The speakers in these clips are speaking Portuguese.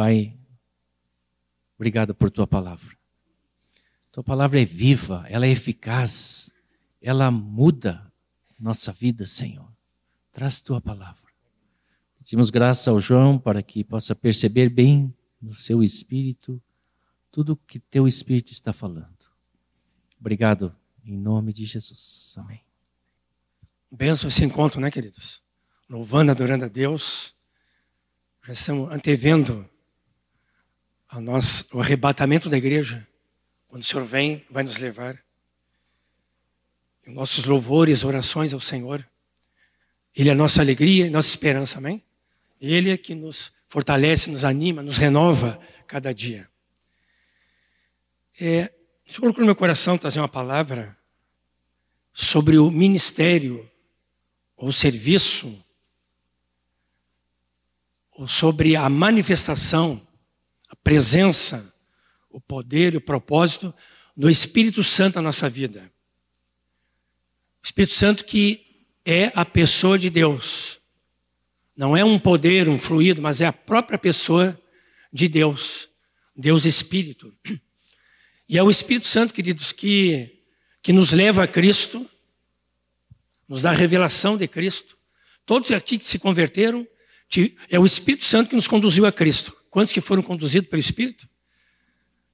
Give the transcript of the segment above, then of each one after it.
Pai, obrigado por tua palavra. Tua palavra é viva, ela é eficaz, ela muda nossa vida, Senhor. Traz tua palavra. Pedimos graça ao João para que possa perceber bem no seu espírito tudo o que teu espírito está falando. Obrigado, em nome de Jesus. Amém. Benção esse encontro, né, queridos? Louvando, adorando a Deus. Já estamos antevendo a nós, o arrebatamento da igreja. Quando o Senhor vem, vai nos levar. E nossos louvores, orações ao Senhor. Ele é a nossa alegria e nossa esperança, amém? Ele é que nos fortalece, nos anima, nos renova cada dia. É, o Senhor colocou no meu coração trazer uma palavra sobre o ministério ou serviço, ou sobre a manifestação, a presença, o poder e o propósito do Espírito Santo na nossa vida. O Espírito Santo que é a pessoa de Deus. Não é um poder, um fluido, mas é a própria pessoa de Deus. Deus Espírito. E é o Espírito Santo, queridos, que, que nos leva a Cristo, nos dá a revelação de Cristo. Todos aqui que se converteram, é o Espírito Santo que nos conduziu a Cristo. Quantos que foram conduzidos pelo Espírito?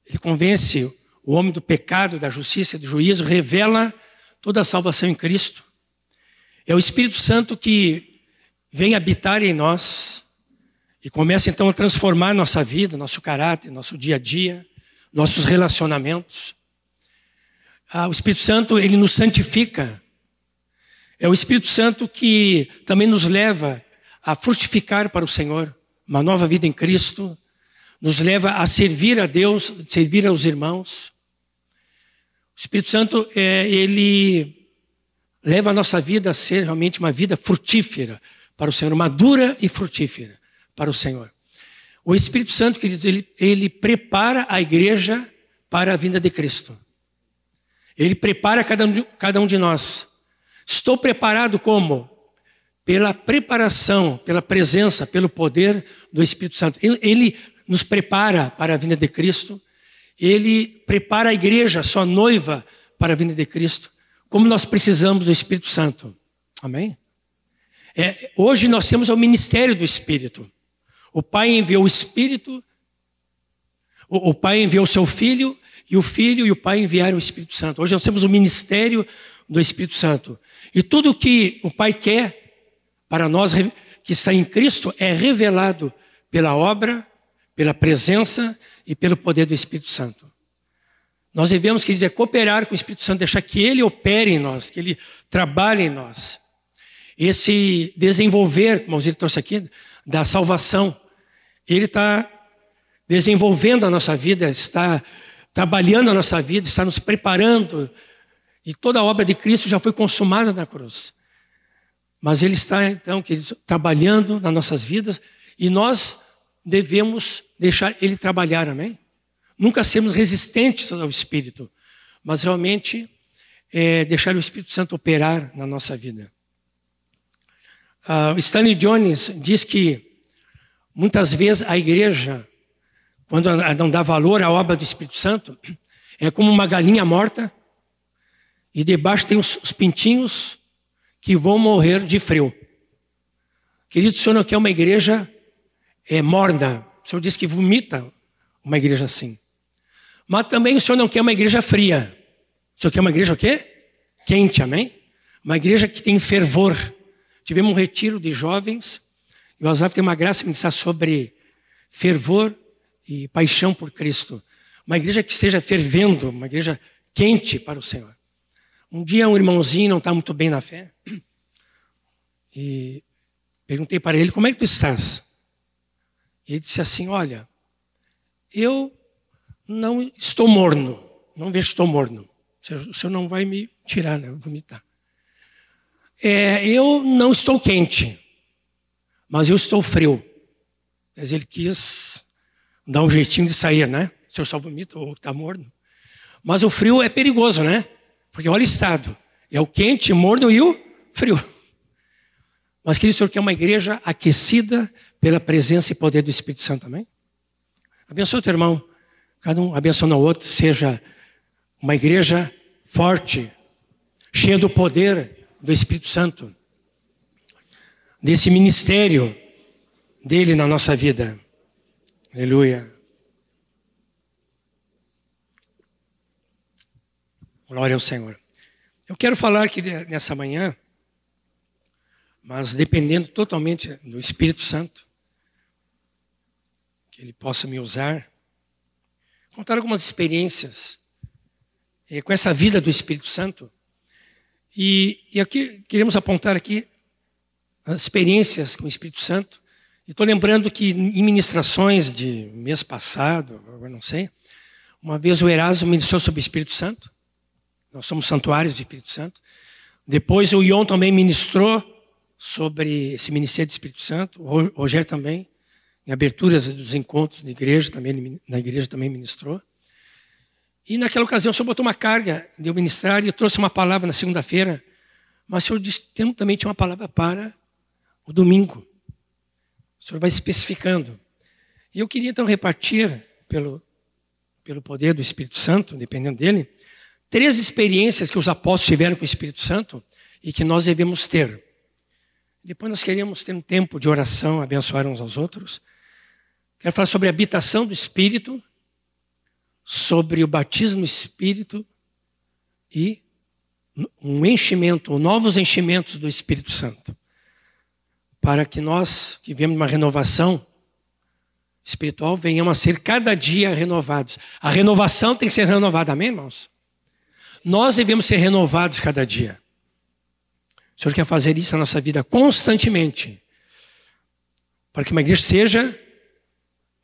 Ele convence o homem do pecado, da justiça, do juízo, revela toda a salvação em Cristo. É o Espírito Santo que vem habitar em nós e começa então a transformar nossa vida, nosso caráter, nosso dia a dia, nossos relacionamentos. Ah, o Espírito Santo, ele nos santifica. É o Espírito Santo que também nos leva a frutificar para o Senhor, uma nova vida em Cristo, nos leva a servir a Deus, servir aos irmãos. O Espírito Santo, é, ele leva a nossa vida a ser realmente uma vida frutífera para o Senhor, madura e frutífera para o Senhor. O Espírito Santo, queridos, ele, ele prepara a igreja para a vinda de Cristo. Ele prepara cada um, de, cada um de nós. Estou preparado como? Pela preparação, pela presença, pelo poder do Espírito Santo. Ele, ele nos prepara para a vinda de Cristo. Ele prepara a igreja, sua noiva, para a vinda de Cristo. Como nós precisamos do Espírito Santo. Amém? É, hoje nós temos o ministério do Espírito. O Pai enviou o Espírito, o, o Pai enviou o seu Filho, e o Filho e o Pai enviaram o Espírito Santo. Hoje nós temos o ministério do Espírito Santo. E tudo que o Pai quer para nós que está em Cristo é revelado pela obra, pela presença e pelo poder do Espírito Santo. Nós devemos, quer dizer, cooperar com o Espírito Santo, deixar que ele opere em nós, que ele trabalhe em nós. Esse desenvolver, como o trouxe aqui, da salvação, ele está desenvolvendo a nossa vida, está trabalhando a nossa vida, está nos preparando. E toda a obra de Cristo já foi consumada na cruz. Mas Ele está, então, queridos, trabalhando nas nossas vidas e nós devemos deixar Ele trabalhar, amém? Nunca sermos resistentes ao Espírito, mas realmente é, deixar o Espírito Santo operar na nossa vida. Uh, Stanley Jones diz que Muitas vezes a igreja, quando não dá valor à obra do Espírito Santo, é como uma galinha morta e debaixo tem os, pintinhos que vão morrer de frio. Querido, o senhor não quer uma igreja é, morna. O senhor diz que vomita uma igreja assim. Mas também o senhor não quer uma igreja fria. O senhor quer uma igreja o quê? Quente, amém? Uma igreja que tem fervor. Tivemos um retiro de jovens e o Asaf tem uma graça de pensar sobre fervor e paixão por Cristo. Uma igreja que esteja fervendo, uma igreja quente para o Senhor. Um dia um irmãozinho não está muito bem na fé. E perguntei para ele, como é que tu estás? E ele disse assim, olha, eu não estou morno, não vejo que estou morno. O senhor não vai me tirar, né? Vomitar. É, eu não estou quente mas eu estou frio. Mas ele quis dar um jeitinho de sair, né? O senhor só vomita ou está morno. Mas o frio é perigoso, né? Porque olha o estado. É o quente, morno e o frio. Mas que o senhor quer uma igreja aquecida pela presença e poder do Espírito Santo também? Abençoa o teu irmão. Cada um abençoando o outro. Seja uma igreja forte, cheia do poder do Espírito Santo. Desse ministério dele na nossa vida. Aleluia. Glória ao Senhor. Eu quero falar aqui nessa manhã, mas dependendo totalmente do Espírito Santo, que Ele possa me usar, contar algumas experiências eh, com essa vida do Espírito Santo. E, e aqui queremos apontar aqui as experiências com o Espírito Santo. E estou lembrando que em ministrações de mês passado, agora não sei, uma vez o Erasmo ministrou sobre o Espírito Santo. Nós somos santuários do Espírito Santo. Depois o Ion também ministrou sobre esse ministério do Espírito Santo. O Rogério também, em aberturas dos encontros da igreja, também, na igreja também ministrou. E naquela ocasião o Senhor botou uma carga de eu ministrar e eu trouxe uma palavra na segunda-feira. Mas o Senhor disse, também tinha uma palavra para o domingo. O Senhor vai especificando. E eu queria então repartir, pelo, pelo poder do Espírito Santo, dependendo dele, três experiências que os apóstolos tiveram com o Espírito Santo e que nós devemos ter. Depois nós queríamos ter um tempo de oração, abençoar uns aos outros. Quero falar sobre a habitação do Espírito, sobre o batismo do Espírito e um enchimento, novos enchimentos do Espírito Santo. Para que nós, que vemos uma renovação espiritual, venhamos a ser cada dia renovados. A renovação tem que ser renovada, amém, irmãos? Nós devemos ser renovados cada dia. O Senhor quer fazer isso na nossa vida constantemente. Para que uma igreja seja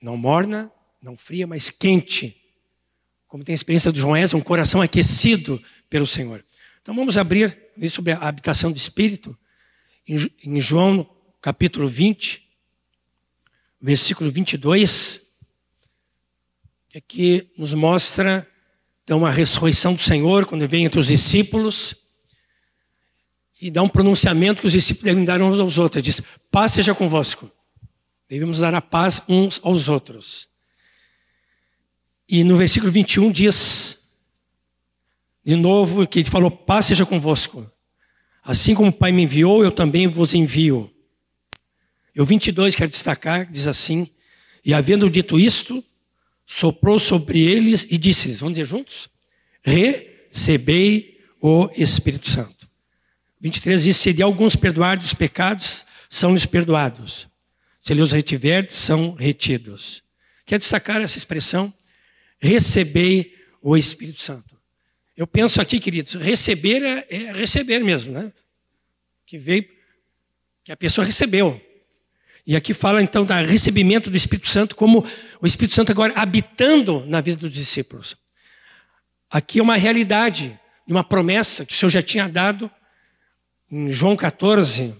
não morna, não fria, mas quente. Como tem a experiência do João Ezra, um coração aquecido pelo Senhor. Então vamos abrir, ver sobre a habitação do Espírito, em João capítulo 20, versículo 22, que aqui nos mostra então a ressurreição do Senhor, quando vem entre os discípulos, e dá um pronunciamento que os discípulos devem dar uns aos outros. Ele diz: Paz seja convosco. Devemos dar a paz uns aos outros. E no versículo 21 diz, de novo, que ele falou: Paz seja convosco. Assim como o Pai me enviou, eu também vos envio. E o 22 quero destacar, diz assim: E havendo dito isto, soprou sobre eles e disse-lhes: Vamos dizer juntos? Recebei o Espírito Santo. 23 diz: Se de alguns perdoar os pecados, são-lhes perdoados. Se ele os retiver, são retidos. Quer destacar essa expressão? Recebei o Espírito Santo. Eu penso aqui, queridos, receber é, é receber mesmo, né? Que veio, que a pessoa recebeu. E aqui fala então do recebimento do Espírito Santo, como o Espírito Santo agora habitando na vida dos discípulos. Aqui é uma realidade de uma promessa que o Senhor já tinha dado em João 14,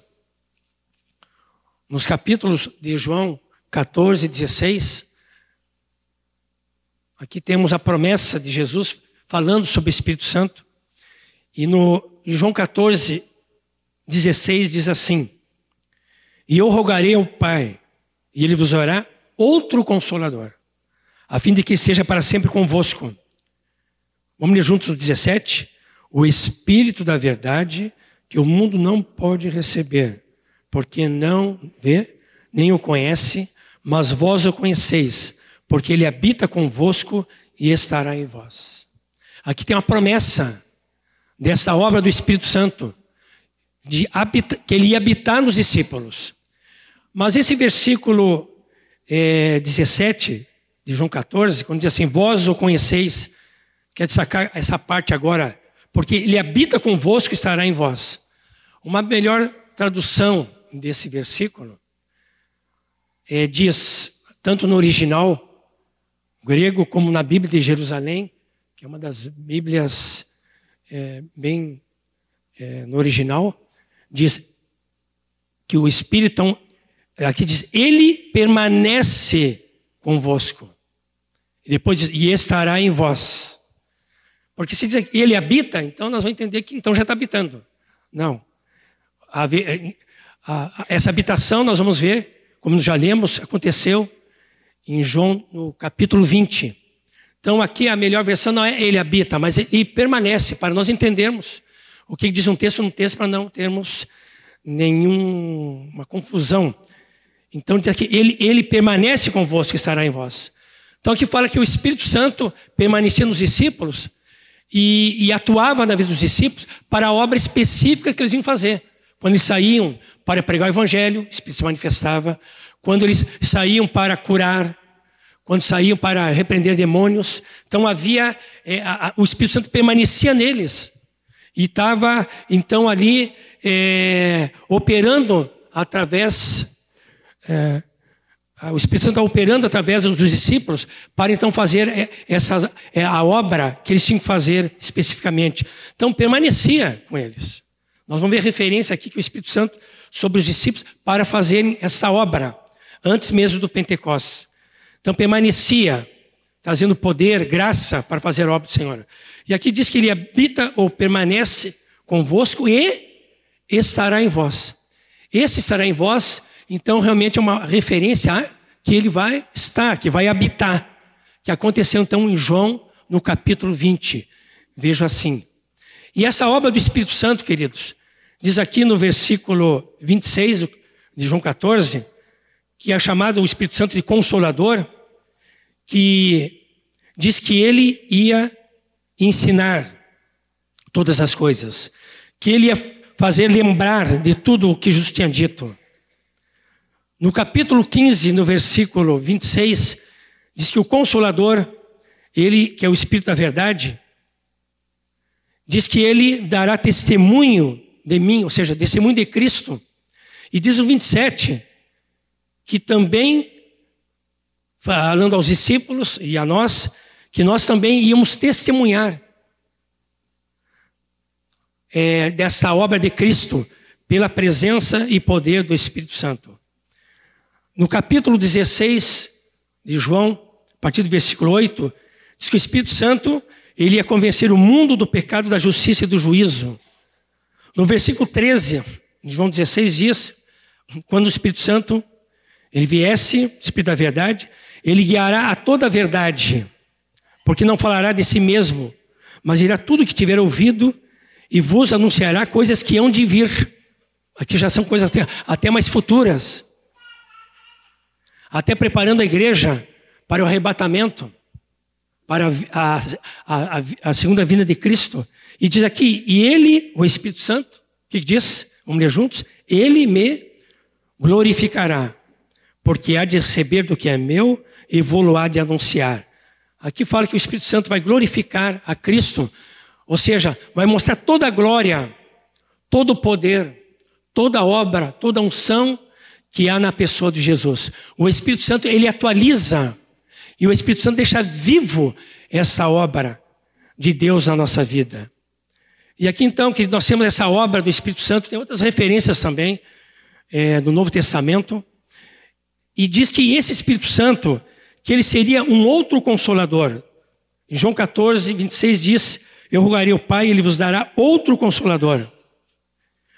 nos capítulos de João 14 e 16. Aqui temos a promessa de Jesus falando sobre o Espírito Santo. E no em João 14, 16 diz assim: e eu rogarei ao Pai, e Ele vos dará outro consolador, a fim de que seja para sempre convosco. Vamos ler juntos o 17? O Espírito da verdade, que o mundo não pode receber, porque não vê, nem o conhece, mas vós o conheceis, porque ele habita convosco e estará em vós. Aqui tem uma promessa dessa obra do Espírito Santo de que ele ia habitar nos discípulos. Mas esse versículo é, 17 de João 14, quando diz assim: Vós o conheceis, quer destacar essa parte agora, porque ele habita convosco e estará em vós. Uma melhor tradução desse versículo é, diz, tanto no original grego como na Bíblia de Jerusalém, que é uma das Bíblias é, bem é, no original, diz que o Espírito aqui diz, ele permanece convosco. E depois diz, e estará em vós. Porque se diz que ele habita, então nós vamos entender que então já está habitando. Não. A, essa habitação nós vamos ver, como já lemos, aconteceu em João, no capítulo 20. Então, aqui a melhor versão não é ele habita, mas ele permanece, para nós entendermos o que diz um texto no texto, para não termos nenhuma confusão. Então, diz aqui, ele, ele permanece convosco estará em vós. Então, aqui fala que o Espírito Santo permanecia nos discípulos e, e atuava na vida dos discípulos para a obra específica que eles iam fazer. Quando eles saíam para pregar o Evangelho, o Espírito se manifestava. Quando eles saíam para curar, quando saíam para repreender demônios. Então havia, é, a, a, o Espírito Santo permanecia neles. E estava, então, ali é, operando através. É, o Espírito Santo está operando através dos discípulos para então fazer é, essa, é, a obra que eles tinham que fazer especificamente. Então permanecia com eles. Nós vamos ver referência aqui que o Espírito Santo sobre os discípulos para fazerem essa obra antes mesmo do Pentecostes. Então permanecia, trazendo poder, graça para fazer a obra do Senhor. E aqui diz que ele habita ou permanece convosco e estará em vós. Esse estará em vós, então realmente é uma referência a que ele vai estar, que vai habitar. Que aconteceu então em João, no capítulo 20. Vejo assim. E essa obra do Espírito Santo, queridos, diz aqui no versículo 26 de João 14, que é chamado o Espírito Santo de Consolador, que diz que ele ia ensinar todas as coisas, que ele ia fazer lembrar de tudo o que Jesus tinha dito. No capítulo 15, no versículo 26, diz que o Consolador, ele, que é o Espírito da Verdade, diz que ele dará testemunho de mim, ou seja, testemunho de Cristo. E diz o 27, que também, falando aos discípulos e a nós, que nós também íamos testemunhar é, dessa obra de Cristo pela presença e poder do Espírito Santo. No capítulo 16 de João, a partir do versículo 8, diz que o Espírito Santo ele ia convencer o mundo do pecado, da justiça e do juízo. No versículo 13 de João 16 diz, quando o Espírito Santo ele viesse, o Espírito da verdade, ele guiará a toda a verdade, porque não falará de si mesmo, mas irá tudo que tiver ouvido e vos anunciará coisas que hão de vir. Aqui já são coisas até, até mais futuras. Até preparando a igreja para o arrebatamento, para a, a, a, a segunda vinda de Cristo. E diz aqui, e ele, o Espírito Santo, o que diz? Vamos ler juntos? Ele me glorificará porque há de receber do que é meu e vou há de anunciar. Aqui fala que o Espírito Santo vai glorificar a Cristo, ou seja, vai mostrar toda a glória, todo o poder, toda a obra, toda a unção que há na pessoa de Jesus. O Espírito Santo, ele atualiza, e o Espírito Santo deixa vivo essa obra de Deus na nossa vida. E aqui então, que nós temos essa obra do Espírito Santo, tem outras referências também é, no Novo Testamento. E diz que esse Espírito Santo, que ele seria um outro consolador. Em João 14, 26 diz: Eu rogarei ao Pai ele vos dará outro consolador.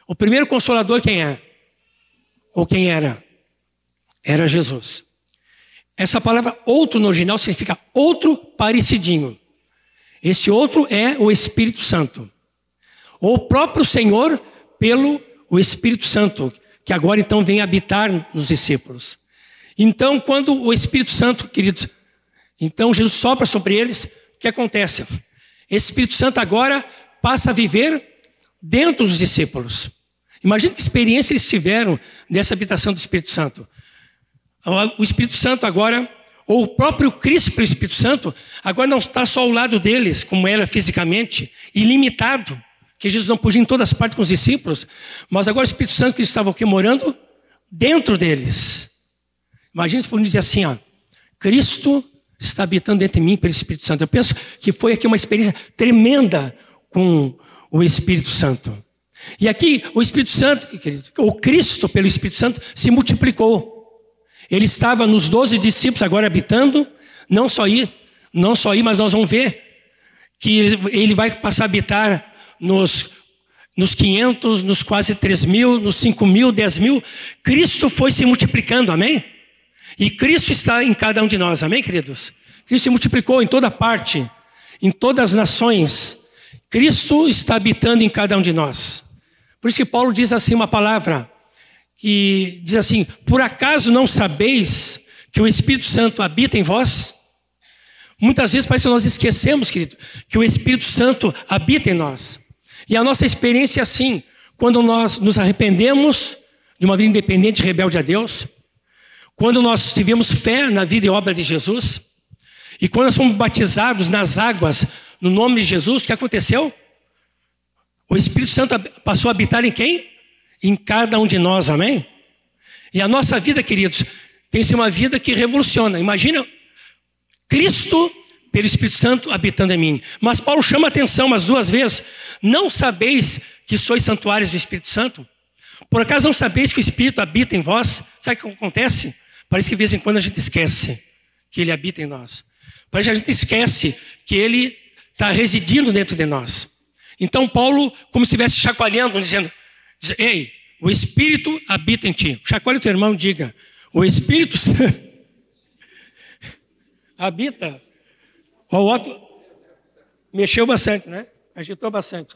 O primeiro consolador quem é? Ou quem era? Era Jesus. Essa palavra outro no original significa outro parecidinho. Esse outro é o Espírito Santo. Ou o próprio Senhor pelo o Espírito Santo, que agora então vem habitar nos discípulos. Então, quando o Espírito Santo, queridos, então Jesus sopra sobre eles, o que acontece? Esse Espírito Santo agora passa a viver dentro dos discípulos. Imagina que experiência eles tiveram dessa habitação do Espírito Santo. O Espírito Santo agora, ou o próprio Cristo pelo Espírito Santo, agora não está só ao lado deles, como era fisicamente, ilimitado, que Jesus não podia em todas as partes com os discípulos, mas agora o Espírito Santo que estava aqui morando dentro deles. Imagina se podemos dizer assim, ó, Cristo está habitando dentro de mim pelo Espírito Santo. Eu penso que foi aqui uma experiência tremenda com o Espírito Santo. E aqui o Espírito Santo, o Cristo pelo Espírito Santo se multiplicou. Ele estava nos doze discípulos agora habitando, não só aí, não só aí, mas nós vamos ver que ele vai passar a habitar nos nos 500, nos quase 3 mil, nos 5 mil, 10 mil, Cristo foi se multiplicando, amém? E Cristo está em cada um de nós, amém, queridos? Cristo se multiplicou em toda parte, em todas as nações. Cristo está habitando em cada um de nós. Por isso que Paulo diz assim uma palavra, que diz assim: Por acaso não sabeis que o Espírito Santo habita em vós? Muitas vezes parece que nós esquecemos, querido, que o Espírito Santo habita em nós. E a nossa experiência é assim, quando nós nos arrependemos de uma vida independente e rebelde a Deus, quando nós tivemos fé na vida e obra de Jesus, e quando nós fomos batizados nas águas no nome de Jesus, o que aconteceu? O Espírito Santo passou a habitar em quem? Em cada um de nós, amém? E a nossa vida, queridos, tem ser uma vida que revoluciona. Imagina Cristo pelo Espírito Santo habitando em mim. Mas Paulo chama a atenção umas duas vezes. Não sabeis que sois santuários do Espírito Santo? Por acaso não sabeis que o Espírito habita em vós? Sabe o que acontece? Parece que de vez em quando a gente esquece que ele habita em nós. Parece que a gente esquece que ele está residindo dentro de nós. Então Paulo, como se estivesse chacoalhando, dizendo: Ei, o Espírito habita em ti. Chacoalhe o teu irmão diga: O Espírito habita. O outro mexeu bastante, né? Agitou bastante.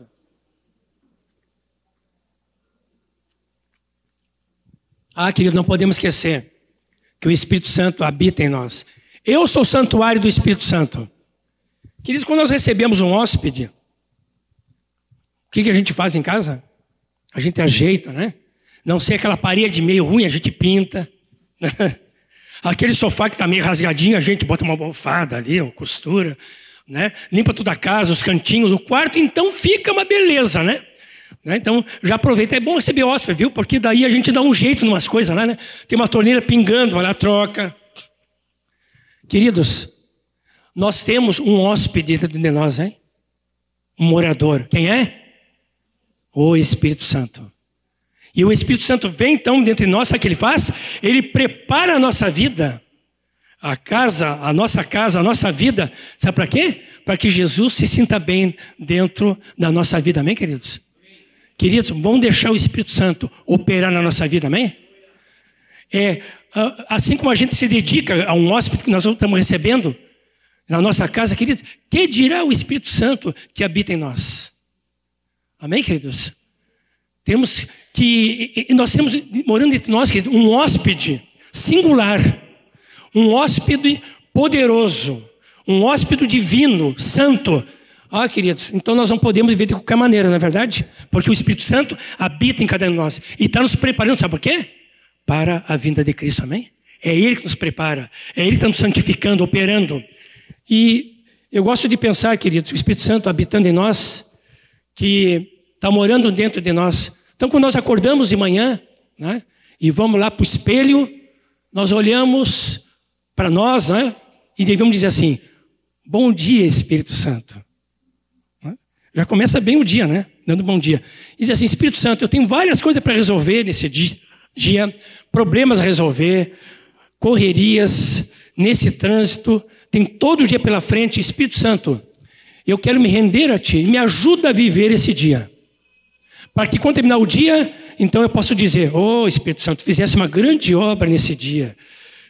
Ah, querido, não podemos esquecer que o Espírito Santo habita em nós. Eu sou o santuário do Espírito Santo. Queridos, quando nós recebemos um hóspede, o que, que a gente faz em casa? A gente ajeita, né? Não sei aquela parede meio ruim, a gente pinta. Aquele sofá que está meio rasgadinho, a gente bota uma almofada ali, uma costura, né? Limpa toda a casa, os cantinhos, o quarto, então fica uma beleza, né? Né? Então, já aproveita. É bom receber hóspede, viu? Porque daí a gente dá um jeito em umas coisas lá, né? Tem uma torneira pingando, vai lá, troca. Queridos, nós temos um hóspede dentro de nós, hein? Um morador. Quem é? O Espírito Santo. E o Espírito Santo vem então dentro de nós, sabe o que ele faz? Ele prepara a nossa vida, a casa, a nossa casa, a nossa vida, sabe para quê? Para que Jesus se sinta bem dentro da nossa vida, amém, queridos? Queridos, vamos deixar o Espírito Santo operar na nossa vida, amém? É, assim como a gente se dedica a um hóspede que nós estamos recebendo na nossa casa, querido, que dirá o Espírito Santo que habita em nós? Amém, queridos? Temos que, nós temos morando entre nós, querido, um hóspede singular, um hóspede poderoso, um hóspede divino, santo. Ah, queridos, então nós não podemos viver de qualquer maneira, não é verdade? Porque o Espírito Santo habita em cada um de nós e está nos preparando, sabe por quê? para a vinda de Cristo, amém? É Ele que nos prepara, é Ele que está nos santificando, operando. E eu gosto de pensar, queridos, o Espírito Santo habitando em nós, que está morando dentro de nós. Então, quando nós acordamos de manhã, né, e vamos lá para o espelho, nós olhamos para nós, né, e devemos dizer assim: Bom dia, Espírito Santo. Já começa bem o dia, né? Dando bom dia. E diz assim: Espírito Santo, eu tenho várias coisas para resolver nesse dia problemas a resolver, correrias, nesse trânsito, tem todo o dia pela frente, Espírito Santo, eu quero me render a Ti, me ajuda a viver esse dia. Para que quando terminar o dia, então eu posso dizer, oh Espírito Santo, fizesse uma grande obra nesse dia.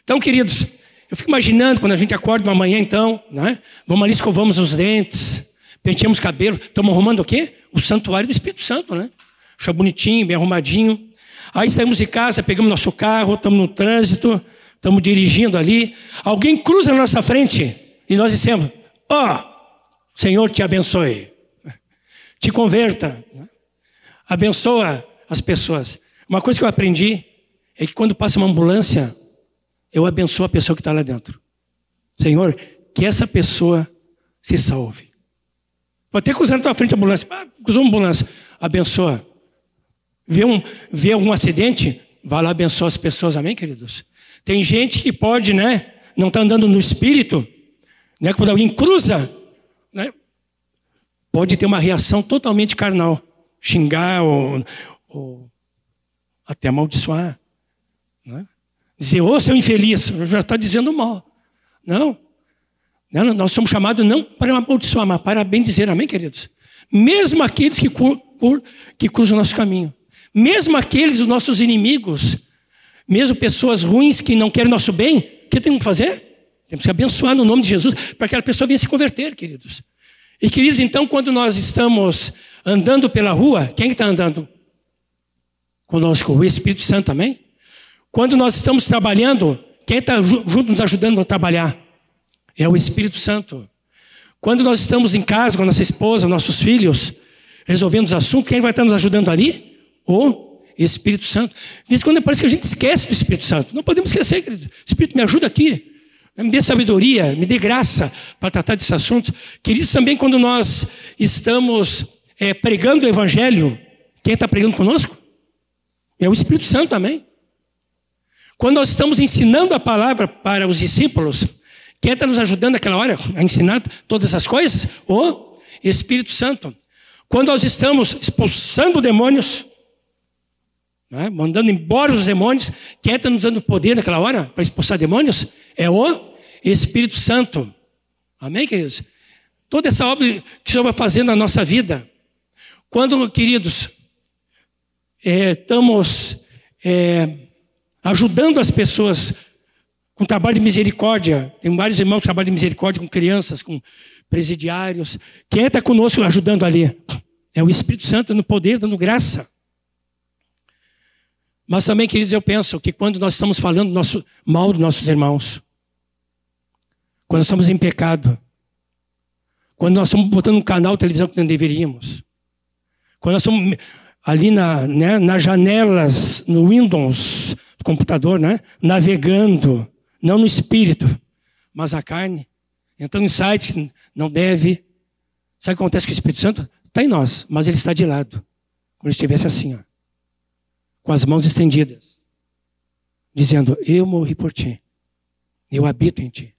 Então, queridos, eu fico imaginando quando a gente acorda uma manhã, então, né? Vamos ali, escovamos os dentes, penteamos cabelo, estamos arrumando o quê? O santuário do Espírito Santo, né? Deixa bonitinho, bem arrumadinho. Aí saímos de casa, pegamos nosso carro, estamos no trânsito, estamos dirigindo ali. Alguém cruza na nossa frente e nós dissemos: Ó, oh, Senhor te abençoe, te converta, abençoa as pessoas. Uma coisa que eu aprendi é que quando passa uma ambulância, eu abençoo a pessoa que está lá dentro. Senhor, que essa pessoa se salve. Pode ter cruzado na tua frente a ambulância. Ah, cruzou uma ambulância. Abençoa vê, um, vê algum acidente, vá lá abençoar as pessoas, amém, queridos? Tem gente que pode, né, não está andando no espírito, né, quando alguém cruza, né, pode ter uma reação totalmente carnal, xingar ou, ou até amaldiçoar. Né? Dizer, ô oh, seu infeliz, já está dizendo mal. Não. Não. Nós somos chamados não para amaldiçoar, mas para bem dizer, amém, queridos? Mesmo aqueles que, que cruzam o nosso caminho mesmo aqueles, os nossos inimigos, Mesmo pessoas ruins que não querem nosso bem, o que temos que fazer? Temos que abençoar no nome de Jesus para que aquela pessoa venha se converter, queridos. E queridos, então, quando nós estamos andando pela rua, quem está andando conosco? O Espírito Santo também? Quando nós estamos trabalhando, quem está junto nos ajudando a trabalhar? É o Espírito Santo. Quando nós estamos em casa com a nossa esposa, nossos filhos, resolvendo os assuntos, quem vai estar nos ajudando ali? O Espírito Santo. Diz quando parece que a gente esquece do Espírito Santo. Não podemos esquecer, querido. Espírito, me ajuda aqui. Me dê sabedoria, me dê graça para tratar desse assunto. Queridos, também quando nós estamos é, pregando o Evangelho, quem está pregando conosco? É o Espírito Santo também. Quando nós estamos ensinando a palavra para os discípulos, quem está nos ajudando naquela hora a ensinar todas essas coisas? O Espírito Santo. Quando nós estamos expulsando demônios, né, mandando embora os demônios, quem está nos dando poder naquela hora para expulsar demônios? É o Espírito Santo. Amém, queridos? Toda essa obra que o Senhor vai fazendo na nossa vida. Quando, queridos, é, estamos é, ajudando as pessoas com trabalho de misericórdia. Tem vários irmãos que trabalham de misericórdia com crianças, com presidiários. Quem está conosco ajudando ali? É o Espírito Santo no poder, dando graça. Mas também, queridos, eu penso que quando nós estamos falando nosso, mal dos nossos irmãos, quando estamos em pecado, quando nós estamos botando um canal de televisão que não deveríamos, quando nós estamos ali na, né, nas janelas, no Windows, do computador, né? Navegando, não no espírito, mas a carne. Então, em sites que não deve. Sabe o que acontece com o Espírito Santo? Está em nós, mas ele está de lado. Como se estivesse assim, ó, com as mãos estendidas, dizendo: Eu morri por ti, eu habito em ti.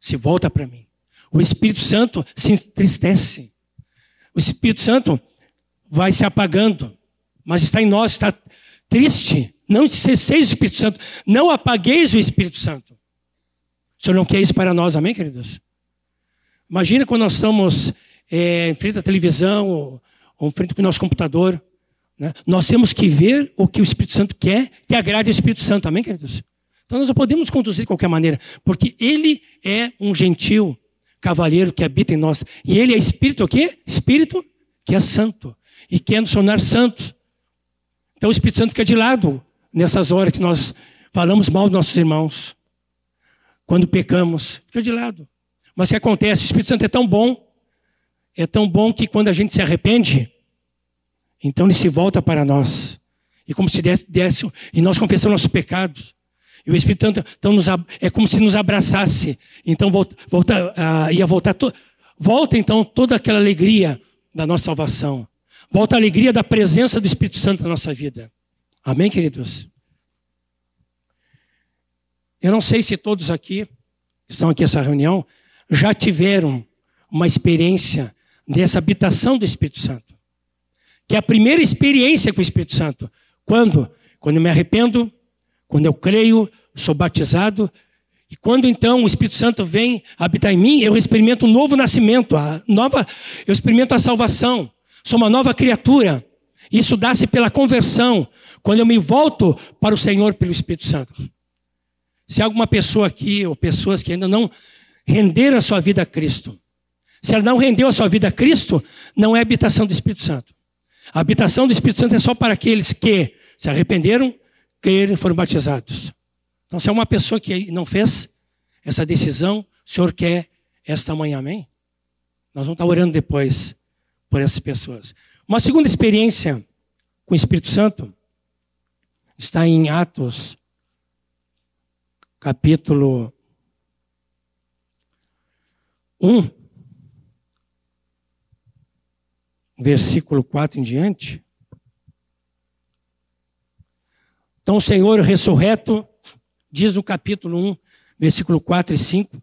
Se volta para mim. O Espírito Santo se entristece. O Espírito Santo vai se apagando, mas está em nós, está triste. Não cesseis o Espírito Santo, não apagueis o Espírito Santo. O Senhor não quer isso para nós, amém, queridos? Imagina quando nós estamos é, em frente à televisão ou, ou em frente ao nosso computador. Né? Nós temos que ver o que o Espírito Santo quer, que agrade ao Espírito Santo, amém, queridos? Então nós não podemos conduzir de qualquer maneira, porque Ele é um gentil cavalheiro que habita em nós. E Ele é Espírito o quê? Espírito que é santo e quer nos tornar santos. Então o Espírito Santo fica de lado nessas horas que nós falamos mal dos nossos irmãos. Quando pecamos, fica de lado. Mas o que acontece? O Espírito Santo é tão bom, é tão bom que quando a gente se arrepende, então ele se volta para nós. E como se desse, desse e nós confessamos nossos pecados. E o Espírito Santo então, nos, é como se nos abraçasse. Então volta, volta, uh, ia voltar. To, volta então toda aquela alegria da nossa salvação. Volta a alegria da presença do Espírito Santo na nossa vida. Amém, queridos? Eu não sei se todos aqui, que estão aqui nessa reunião, já tiveram uma experiência dessa habitação do Espírito Santo. Que é a primeira experiência com o Espírito Santo. Quando? Quando eu me arrependo, quando eu creio, sou batizado, e quando então o Espírito Santo vem habitar em mim, eu experimento um novo nascimento, a nova, eu experimento a salvação. Sou uma nova criatura. Isso dá-se pela conversão, quando eu me volto para o Senhor pelo Espírito Santo. Se alguma pessoa aqui, ou pessoas que ainda não renderam a sua vida a Cristo, se ela não rendeu a sua vida a Cristo, não é habitação do Espírito Santo. A habitação do Espírito Santo é só para aqueles que se arrependeram, creram e foram batizados. Então, se é uma pessoa que não fez essa decisão, o Senhor quer esta manhã, amém? Nós vamos estar orando depois por essas pessoas. Uma segunda experiência com o Espírito Santo está em Atos, capítulo 1, versículo 4 em diante. Então, o Senhor ressurreto, diz no capítulo 1, versículo 4 e 5.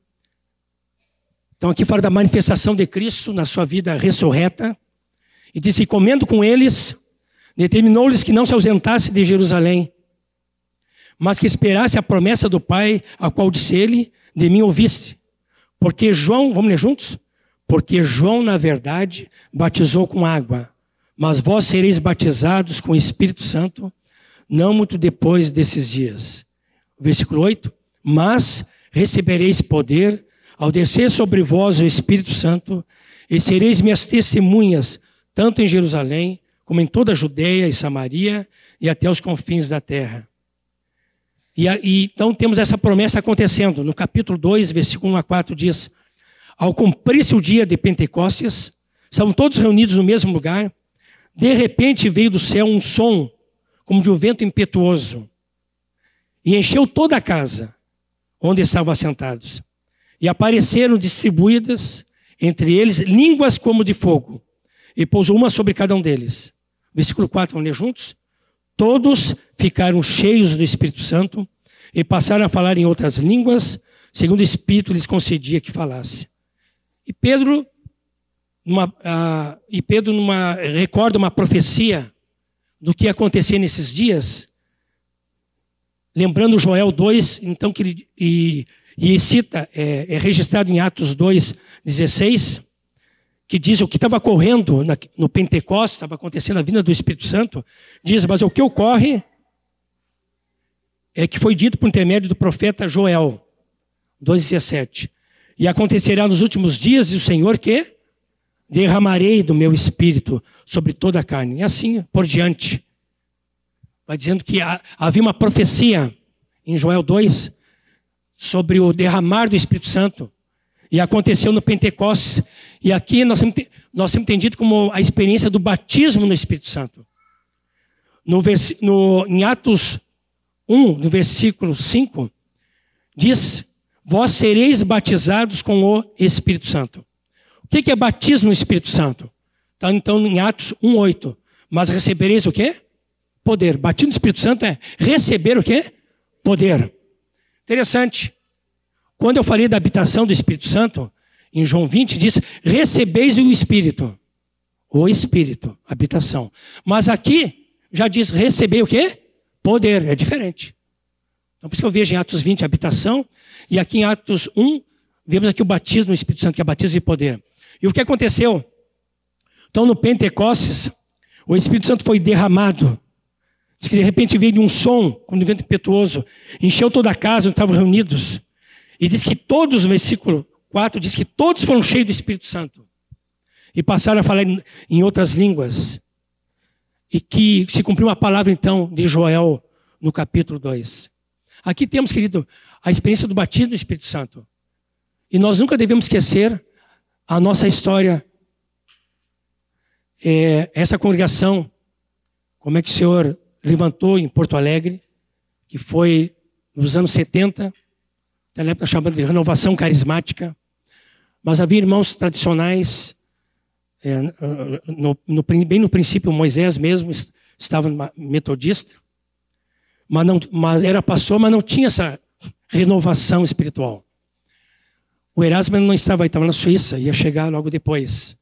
Então, aqui fala da manifestação de Cristo na sua vida ressurreta. E diz que, comendo com eles, determinou-lhes que não se ausentasse de Jerusalém, mas que esperasse a promessa do Pai, a qual disse ele: De mim ouviste. Porque João, vamos ler juntos? Porque João, na verdade, batizou com água, mas vós sereis batizados com o Espírito Santo não muito depois desses dias. Versículo 8: Mas recebereis poder ao descer sobre vós o Espírito Santo, e sereis minhas testemunhas, tanto em Jerusalém, como em toda a Judéia e Samaria e até os confins da terra. E, e, então temos essa promessa acontecendo. No capítulo 2, versículo 1 a 4 diz: Ao cumprir-se o dia de Pentecostes, estavam todos reunidos no mesmo lugar. De repente veio do céu um som, como de um vento impetuoso, e encheu toda a casa onde estavam assentados. E apareceram distribuídas entre eles línguas como de fogo, e pousou uma sobre cada um deles. Versículo 4, vamos ler juntos? Todos ficaram cheios do Espírito Santo e passaram a falar em outras línguas, segundo o Espírito lhes concedia que falasse. E Pedro, numa, uh, e Pedro numa, recorda uma profecia do que ia acontecer nesses dias, lembrando Joel 2, então que ele, e, e cita, é, é registrado em Atos 2, 16, que diz o que estava correndo no Pentecostes, estava acontecendo a vinda do Espírito Santo, diz, mas o que ocorre é que foi dito por intermédio do profeta Joel, 2,17. E acontecerá nos últimos dias, e o Senhor que derramarei do meu espírito sobre toda a carne. E assim por diante. Vai dizendo que havia uma profecia em Joel 2 sobre o derramar do Espírito Santo. E aconteceu no Pentecostes. E aqui nós temos, nós temos entendido como a experiência do batismo no Espírito Santo. No, no, em Atos 1, no versículo 5, diz: Vós sereis batizados com o Espírito Santo. O que é batismo no Espírito Santo? Está então em Atos 1, 8. Mas recebereis o quê? Poder. Batismo no Espírito Santo é receber o quê? Poder. Interessante. Quando eu falei da habitação do Espírito Santo, em João 20, diz: recebeis o Espírito. O Espírito, habitação. Mas aqui já diz receber o quê? Poder. É diferente. Então, por isso que eu vejo em Atos 20 habitação, e aqui em Atos 1, vemos aqui o batismo do Espírito Santo, que é batismo de poder. E o que aconteceu? Então, no Pentecostes, o Espírito Santo foi derramado. Diz que de repente veio de um som, como um vento impetuoso, encheu toda a casa onde estavam reunidos. E diz que todos, versículo 4, diz que todos foram cheios do Espírito Santo. E passaram a falar em outras línguas. E que se cumpriu uma palavra, então, de Joel, no capítulo 2. Aqui temos, querido, a experiência do batismo do Espírito Santo. E nós nunca devemos esquecer a nossa história. É, essa congregação, como é que o Senhor levantou em Porto Alegre, que foi nos anos 70, na época chamada de renovação carismática. Mas havia irmãos tradicionais, é, no, no, bem no princípio, Moisés mesmo estava metodista, mas, não, mas era pastor, mas não tinha essa renovação espiritual. O Erasmo não estava aí, estava na Suíça, ia chegar logo depois.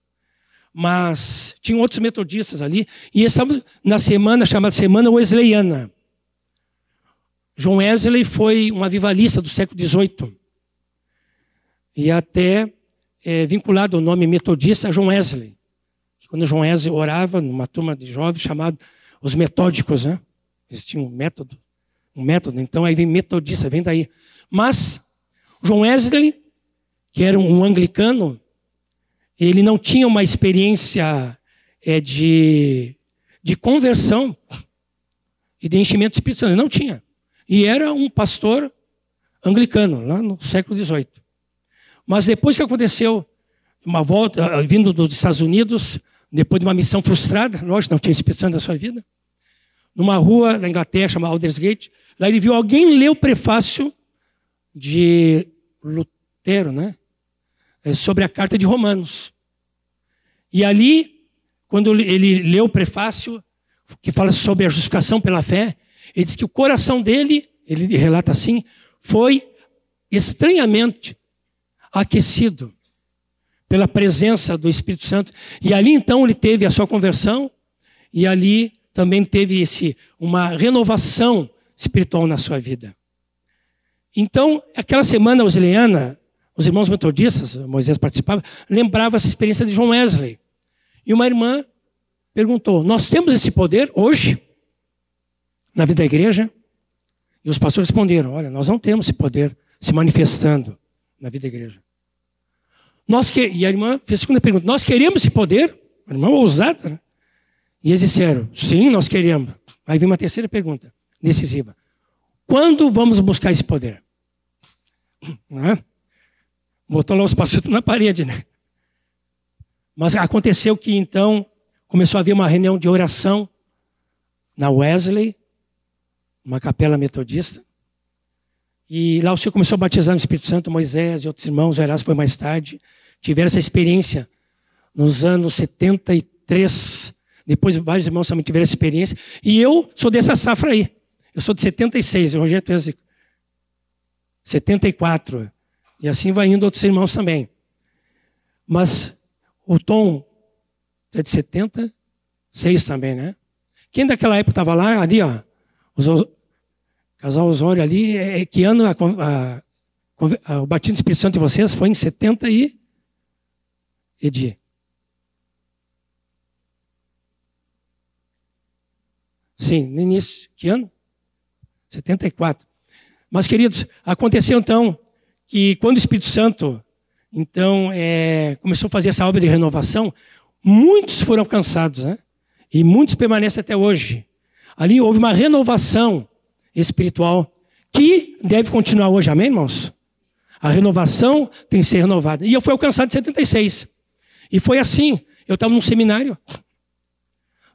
Mas tinham outros metodistas ali, e estavam na semana chamada Semana Wesleyana. João Wesley foi um avivalista do século XVIII. E até é, vinculado ao nome metodista João Wesley. Quando João Wesley orava numa turma de jovens chamado os metódicos, né? Existia um método, um método, então aí vem metodista, vem daí. Mas João Wesley, que era um anglicano, ele não tinha uma experiência é, de, de conversão e de enchimento do Espírito Santo. Ele não tinha. E era um pastor anglicano, lá no século XVIII. Mas depois que aconteceu uma volta, ah, vindo dos Estados Unidos, depois de uma missão frustrada, lógico, não tinha Santo na sua vida, numa rua da Inglaterra chamada Aldersgate, lá ele viu alguém ler o prefácio de Lutero, né? É, sobre a carta de Romanos. E ali, quando ele leu o prefácio, que fala sobre a justificação pela fé, ele diz que o coração dele, ele relata assim, foi estranhamente aquecido pela presença do Espírito Santo. E ali então ele teve a sua conversão e ali também teve esse uma renovação espiritual na sua vida. Então, aquela semana wesleyana, os irmãos metodistas, Moisés participava, lembrava essa experiência de João Wesley. E uma irmã perguntou: Nós temos esse poder hoje? na vida da igreja? E os pastores responderam: Olha, nós não temos esse poder se manifestando na vida da igreja. Nós que... E a irmã fez a segunda pergunta: Nós queremos esse poder? A irmã ousada, né? E eles disseram: Sim, nós queremos. Aí vem uma terceira pergunta, decisiva: Quando vamos buscar esse poder? É? Botou lá os pastores na parede, né? Mas aconteceu que então começou a haver uma reunião de oração na Wesley, uma capela metodista. E lá o Senhor começou a batizar no Espírito Santo, Moisés e outros irmãos, o Erasmo foi mais tarde. Tiveram essa experiência nos anos 73. Depois vários irmãos também tiveram essa experiência. E eu sou dessa safra aí. Eu sou de 76, hoje é 74. E assim vai indo outros irmãos também. Mas o Tom é de 76 também, né? Quem daquela época estava lá, ali, ó, os, casal Osório ali, é, é, que ano a, a, a, o batismo do Espírito Santo de vocês foi em 70 e... Edi. Sim, no início. Que ano? 74. Mas, queridos, aconteceu então que quando o Espírito Santo então é, começou a fazer essa obra de renovação, muitos foram alcançados, né? E muitos permanecem até hoje. Ali houve uma renovação espiritual que deve continuar hoje, amém, irmãos? A renovação tem que ser renovada. E eu fui alcançado em 76. E foi assim. Eu estava num seminário,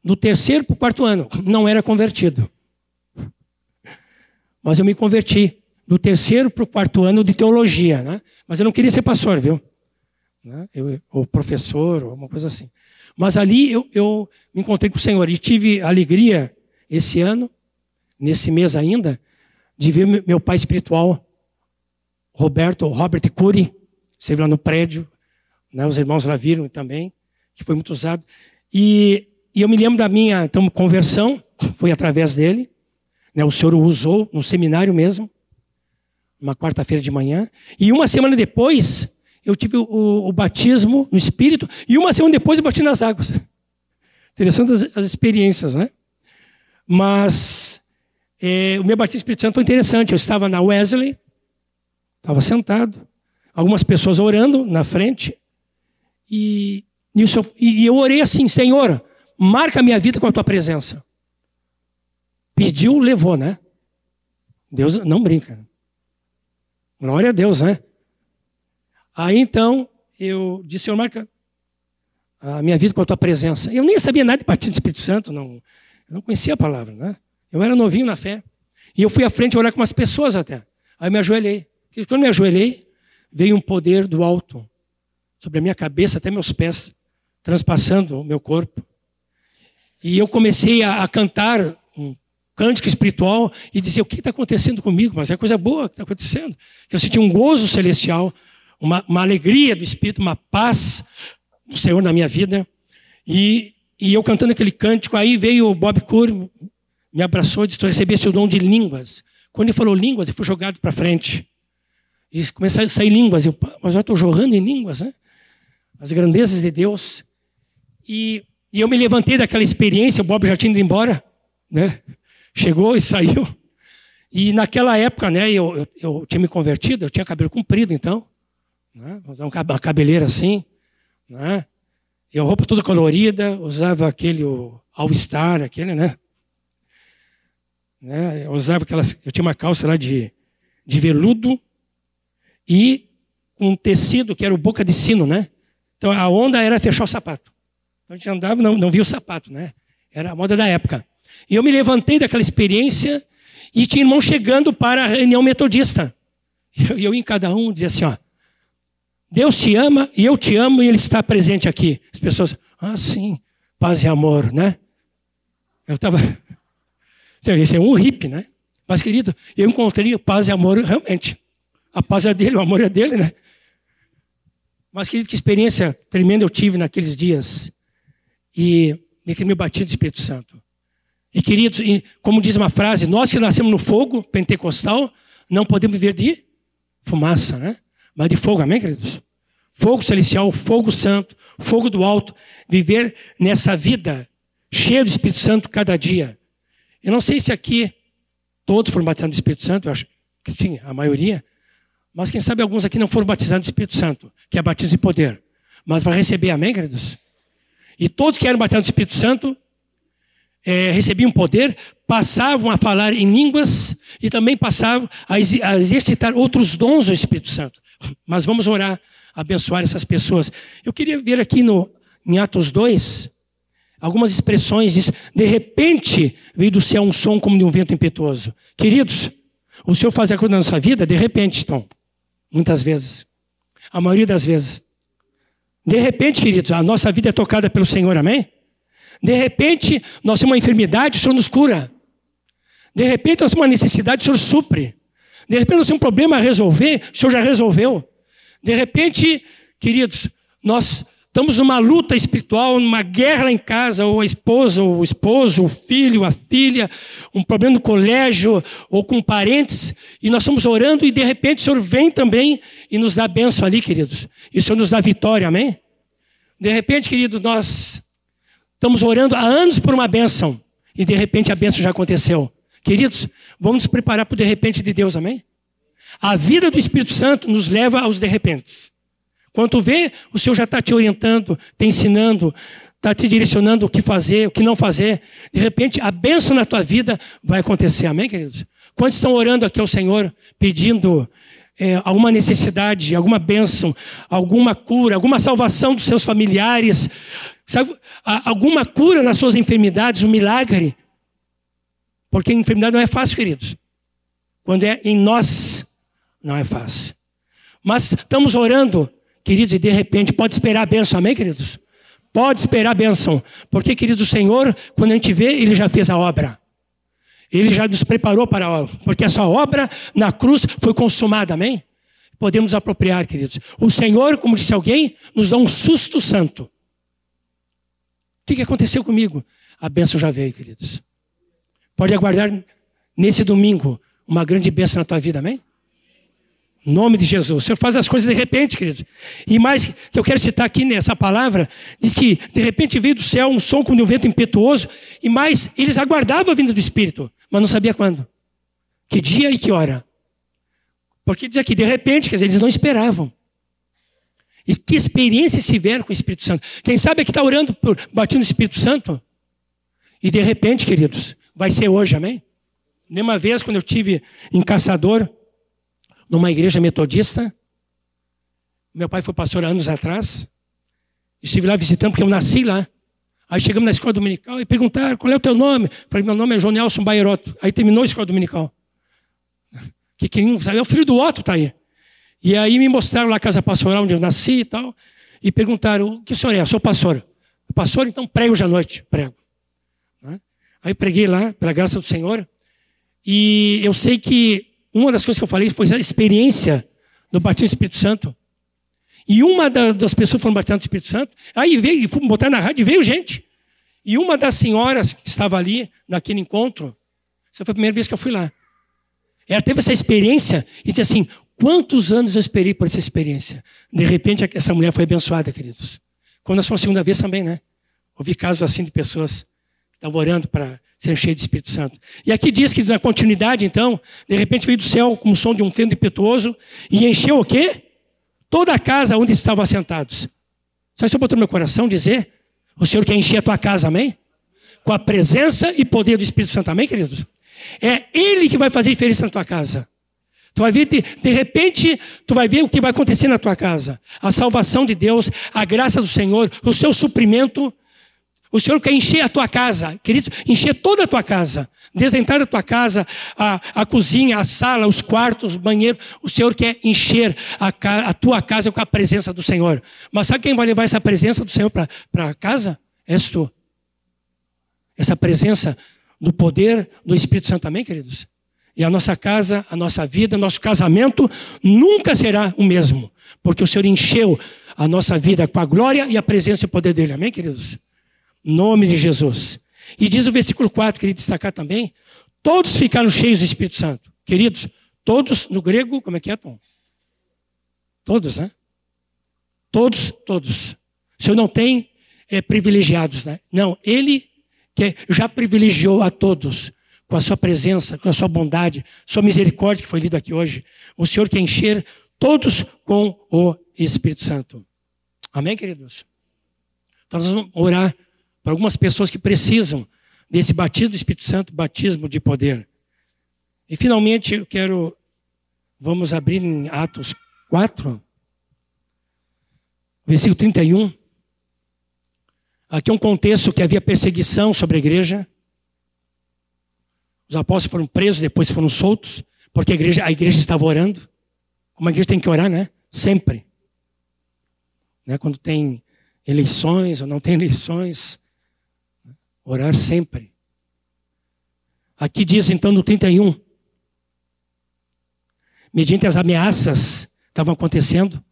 do terceiro para o quarto ano, não era convertido. Mas eu me converti do terceiro para o quarto ano de teologia, né? Mas eu não queria ser pastor, viu? Né? Eu, ou professor, ou uma coisa assim. Mas ali eu, eu me encontrei com o Senhor e tive alegria esse ano, nesse mês ainda, de ver meu pai espiritual, Roberto, Robert Cury, esteve lá no prédio, né? os irmãos lá viram também, que foi muito usado. E, e eu me lembro da minha então, conversão, foi através dele. Né? O Senhor o usou no seminário mesmo uma quarta-feira de manhã. E uma semana depois, eu tive o, o, batismo no Espírito. E uma semana depois, eu bati nas águas. Interessante as, as experiências, né? Mas o meu batismo no Espírito Santo foi interessante. Eu estava na Wesley, estava sentado, algumas pessoas orando na frente. E, e eu orei assim: Senhor, marca a minha vida com a tua presença. Pediu, levou, né? Deus não brinca. Glória a Deus, né? Aí então eu disse, Senhor, marca a minha vida com a tua presença. Eu nem sabia nada de partir do Espírito Santo, não, eu não conhecia a palavra, né? Eu era novinho na fé. E eu fui à frente orar com umas pessoas até. Aí me ajoelhei. E quando me ajoelhei, veio um poder do alto sobre a minha cabeça até meus pés, transpassando o meu corpo. E eu comecei a, a cantar um cântico espiritual e dizer o que está acontecendo comigo, mas é coisa boa que está acontecendo. Eu senti um gozo celestial, uma, uma, alegria do Espírito, uma paz do Senhor na minha vida. E, e eu cantando aquele cântico, aí veio o Bob Cur, me abraçou e disse: Tu recebeste o dom de línguas. Quando ele falou línguas, eu fui jogado para frente. E começou a sair línguas. Eu, mas eu estou jorrando em línguas, né? As grandezas de Deus. E, e eu me levantei daquela experiência, o Bob já tinha ido embora, né? Chegou e saiu. E naquela época, né, eu, eu, eu tinha me convertido, eu tinha cabelo comprido, então. Né, uma cabeleira assim. Né, e a roupa toda colorida, usava aquele All-Star, aquele, né? Né? Eu usava aquelas. Eu tinha uma calça lá de, de veludo e um tecido que era o boca de sino, né? Então a onda era fechar o sapato. Então a gente andava não, não via o sapato, né? Era a moda da época. E eu me levantei daquela experiência e tinha irmão chegando para a reunião metodista. E eu, em cada um dizia assim: ó, Deus te ama e eu te amo e Ele está presente aqui. As pessoas, ah, sim, paz e amor, né? Eu estava. Esse é um hippie, né? Mas, querido, eu encontrei paz e amor realmente. A paz é dele, o amor é dele, né? Mas, querido, que experiência tremenda eu tive naqueles dias. E me bati do Espírito Santo. E queridos, como diz uma frase, nós que nascemos no fogo pentecostal, não podemos viver de fumaça, né? Mas de fogo, amém, queridos? Fogo celestial, fogo santo, fogo do alto, viver nessa vida cheia do Espírito Santo cada dia. Eu não sei se aqui todos foram batizados no Espírito Santo, eu acho que sim, a maioria. Mas quem sabe alguns aqui não foram batizados no Espírito Santo, que é batismo de poder. Mas vai receber, amém, queridos? E todos que eram batizados no Espírito Santo é, recebiam poder, passavam a falar em línguas e também passavam a, exercitar outros dons do Espírito Santo. Mas vamos orar, abençoar essas pessoas. Eu queria ver aqui no, em Atos 2, algumas expressões, diz, de repente veio do céu um som como de um vento impetuoso. Queridos, o Senhor faz a coisa na nossa vida de repente, então. Muitas vezes. A maioria das vezes. De repente, queridos, a nossa vida é tocada pelo Senhor, amém? De repente, nós temos uma enfermidade, o Senhor nos cura. De repente, nós temos uma necessidade, o Senhor supre. De repente, nós temos um problema a resolver, o Senhor já resolveu. De repente, queridos, nós estamos numa luta espiritual, numa guerra em casa, ou a esposa, ou o esposo, o filho, a filha, um problema no colégio, ou com parentes, e nós estamos orando e de repente o Senhor vem também e nos dá bênção ali, queridos. E o Senhor nos dá vitória, amém? De repente, querido, nós estamos orando há anos por uma bênção, e de repente a bênção já aconteceu. Queridos, vamos nos preparar para o de repente de Deus, amém? A vida do Espírito Santo nos leva aos de repentes. Quando vê, o Senhor já está te orientando, te ensinando, está te direcionando o que fazer, o que não fazer. De repente, a bênção na tua vida vai acontecer. Amém, queridos? Quantos estão orando aqui ao Senhor, pedindo é, alguma necessidade, alguma bênção, alguma cura, alguma salvação dos seus familiares, sabe, alguma cura nas suas enfermidades, um milagre? Porque enfermidade não é fácil, queridos. Quando é em nós, não é fácil. Mas estamos orando Queridos, e de repente pode esperar a bênção, amém, queridos? Pode esperar a bênção. Porque, queridos, o Senhor, quando a gente vê, Ele já fez a obra. Ele já nos preparou para a obra. Porque essa obra na cruz foi consumada, amém? Podemos apropriar, queridos. O Senhor, como disse alguém, nos dá um susto santo. O que, que aconteceu comigo? A bênção já veio, queridos. Pode aguardar nesse domingo uma grande bênção na tua vida, amém? Nome de Jesus. O Senhor faz as coisas de repente, querido. E mais que eu quero citar aqui nessa palavra, diz que de repente veio do céu um som como de um vento impetuoso, e mais, eles aguardavam a vinda do Espírito, mas não sabia quando. Que dia e que hora. Porque diz aqui, de repente, quer dizer, eles não esperavam. E que experiência se tiveram com o Espírito Santo. Quem sabe aqui está orando por batendo o Espírito Santo? E de repente, queridos, vai ser hoje, amém? Nenhuma vez, quando eu tive em Caçador, numa igreja metodista. Meu pai foi pastor há anos atrás. Estive lá visitando porque eu nasci lá. Aí chegamos na escola dominical e perguntaram qual é o teu nome. Falei, meu nome é João Nelson Bairoto. Aí terminou a escola dominical. Que queriam saber, é o filho do Otto, tá aí. E aí me mostraram lá a casa pastoral onde eu nasci e tal. E perguntaram, o que o senhor é? Eu sou pastor. Pastor, então prego hoje à noite. Prego. Aí preguei lá, pela graça do Senhor. E eu sei que uma das coisas que eu falei foi a experiência do batismo do Espírito Santo. E uma das pessoas foram batizadas do Espírito Santo, aí veio, e fomos botar na rádio, e veio gente. E uma das senhoras que estava ali, naquele encontro, essa foi a primeira vez que eu fui lá. Ela teve essa experiência e disse assim: quantos anos eu esperei por essa experiência? De repente, essa mulher foi abençoada, queridos. Quando nós fomos a segunda vez também, né? Ouvi casos assim de pessoas que estavam orando para ser cheio do Espírito Santo. E aqui diz que na continuidade, então, de repente veio do céu como som de um vento impetuoso e encheu o quê? Toda a casa onde estavam assentados. Sabe o Senhor botou no meu coração dizer? O Senhor quer encher a tua casa, amém? Com a presença e poder do Espírito Santo, amém, queridos? É Ele que vai fazer diferença na tua casa. Tu vai ver, de, de repente, tu vai ver o que vai acontecer na tua casa. A salvação de Deus, a graça do Senhor, o seu suprimento o Senhor quer encher a tua casa, querido, encher toda a tua casa. Desde a tua casa, a, a cozinha, a sala, os quartos, o banheiro. O Senhor quer encher a, a tua casa com a presença do Senhor. Mas sabe quem vai levar essa presença do Senhor para casa? És tu. Essa presença do poder do Espírito Santo, amém, queridos? E a nossa casa, a nossa vida, nosso casamento nunca será o mesmo. Porque o Senhor encheu a nossa vida com a glória e a presença e o poder dele, amém, queridos? Nome de Jesus. E diz o versículo 4, queria destacar também: todos ficaram cheios do Espírito Santo. Queridos, todos, no grego, como é que é, Tom? Todos, né? Todos, todos. O Senhor não tem é, privilegiados, né? Não, Ele que já privilegiou a todos com a sua presença, com a sua bondade, sua misericórdia que foi lido aqui hoje. O Senhor quer encher todos com o Espírito Santo. Amém, queridos? Então nós vamos orar para algumas pessoas que precisam desse batismo do Espírito Santo, batismo de poder. E finalmente eu quero, vamos abrir em Atos 4, versículo 31. Aqui é um contexto que havia perseguição sobre a igreja. Os apóstolos foram presos, depois foram soltos, porque a igreja, a igreja estava orando. Como a igreja tem que orar, né? Sempre. Né? Quando tem eleições ou não tem eleições, orar sempre. Aqui diz então no 31, mediante as ameaças estavam acontecendo,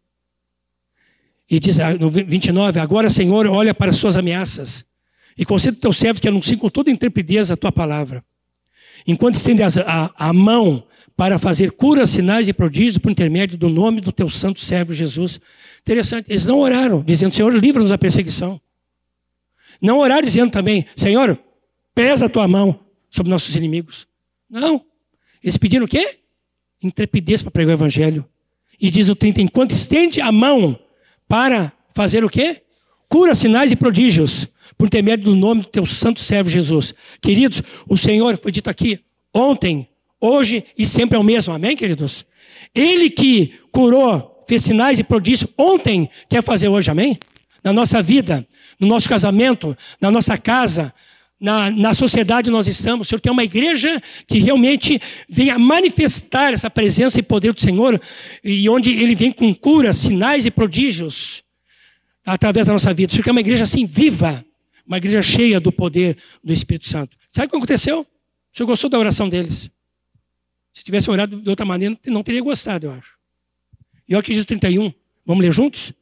e diz ah, no 29, agora Senhor, olha para as suas ameaças e conceda teus servos que anunciem com toda intrepidez a tua palavra. Enquanto estende a, a, a mão para fazer curas, sinais e prodígios por intermédio do nome do teu santo servo Jesus. Interessante, eles não oraram dizendo, Senhor, livra-nos da perseguição. Não oraram dizendo também, Senhor, pesa a tua mão sobre nossos inimigos. Não. Eles pediram o quê? Intrepidez para pregar o evangelho. E diz o 30, enquanto estende a mão para fazer o quê? Cura, sinais e prodígios, por intermédio do nome do teu santo servo Jesus. Queridos, o Senhor foi dito aqui ontem, hoje e sempre é o mesmo. Amém, queridos? Ele que curou, fez sinais e prodígios ontem, quer fazer hoje, amém? Na nossa vida, no nosso casamento, na nossa casa, na, na sociedade nós estamos. O Senhor tem uma igreja que realmente venha manifestar essa presença e poder do Senhor, e onde Ele vem com curas, sinais e prodígios através da nossa vida. O Senhor quer uma igreja assim, viva, uma igreja cheia do poder do Espírito Santo. Sabe o que aconteceu? O Senhor gostou da oração deles. Se tivesse orado de outra maneira, não teria gostado, eu acho. E olha que diz 31. Vamos ler juntos?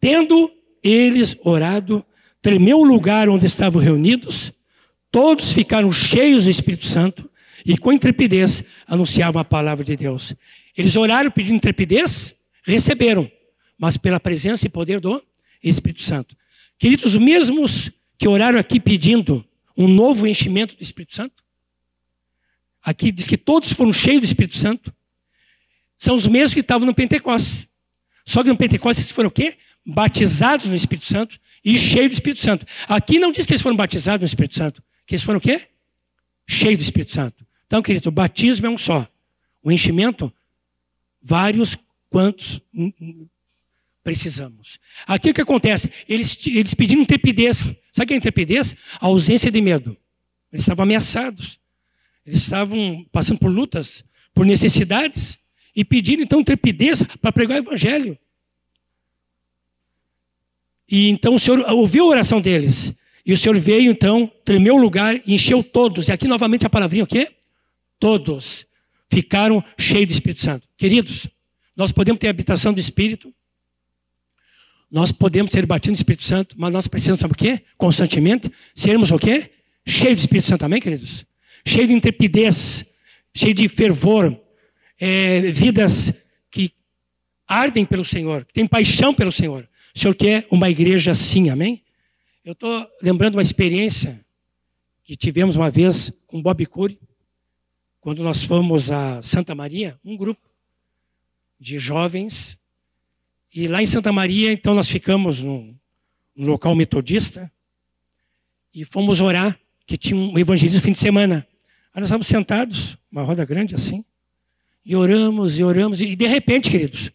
Tendo eles orado, tremeu o lugar onde estavam reunidos, Todos ficaram cheios do Espírito Santo e com intrepidez anunciavam a palavra de Deus. Eles oraram pedindo intrepidez, receberam, mas pela presença e poder do Espírito Santo. Queridos, os mesmos que oraram aqui pedindo um novo enchimento do Espírito Santo, aqui diz que todos foram cheios do Espírito Santo, são os mesmos que estavam no Pentecostes. Só que no Pentecostes foram o quê? Batizados no Espírito Santo e cheios do Espírito Santo. Aqui não diz que eles foram batizados no Espírito Santo. Que eles foram o quê? Cheio do Espírito Santo. Então, querido, o batismo é um só. O enchimento, vários quantos precisamos. Aqui o que acontece? Eles, eles pediram intrepidez. Sabe o que é intrepidez? A ausência de medo. Eles estavam ameaçados. Eles estavam passando por lutas, por necessidades. E pediram então intrepidez para pregar o evangelho. E então o Senhor ouviu a oração deles. E o Senhor veio então, tremeu o lugar e encheu todos. E aqui novamente a palavrinha o quê? Todos ficaram cheios do Espírito Santo. Queridos, nós podemos ter habitação do Espírito, nós podemos ser batidos no Espírito Santo, mas nós precisamos, sabe o quê? Constantemente, sermos o quê? Cheios do Espírito Santo também, queridos? Cheio de intrepidez, cheio de fervor, é, vidas que ardem pelo Senhor, que têm paixão pelo Senhor. O Senhor quer uma igreja assim, amém? Eu estou lembrando uma experiência que tivemos uma vez com Bob Cury, quando nós fomos a Santa Maria, um grupo de jovens. E lá em Santa Maria, então, nós ficamos num, num local metodista e fomos orar, que tinha um evangelismo fim de semana. Aí nós estávamos sentados, uma roda grande assim, e oramos e oramos, e de repente, queridos,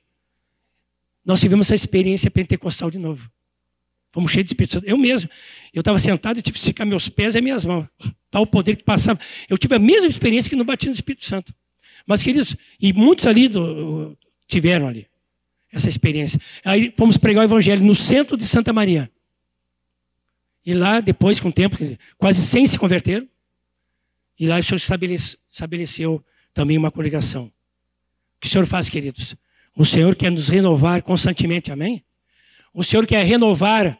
nós tivemos essa experiência pentecostal de novo. Fomos cheios de Espírito Santo. Eu mesmo. Eu estava sentado e tive que esticar meus pés e minhas mãos. Tal o poder que passava. Eu tive a mesma experiência que no batismo do Espírito Santo. Mas, queridos, e muitos ali do, tiveram ali essa experiência. Aí fomos pregar o Evangelho no centro de Santa Maria. E lá, depois, com o tempo, quase 100 se converteram. E lá o Senhor estabeleceu também uma congregação. O que o Senhor faz, queridos? O Senhor quer nos renovar constantemente, amém? O Senhor quer renovar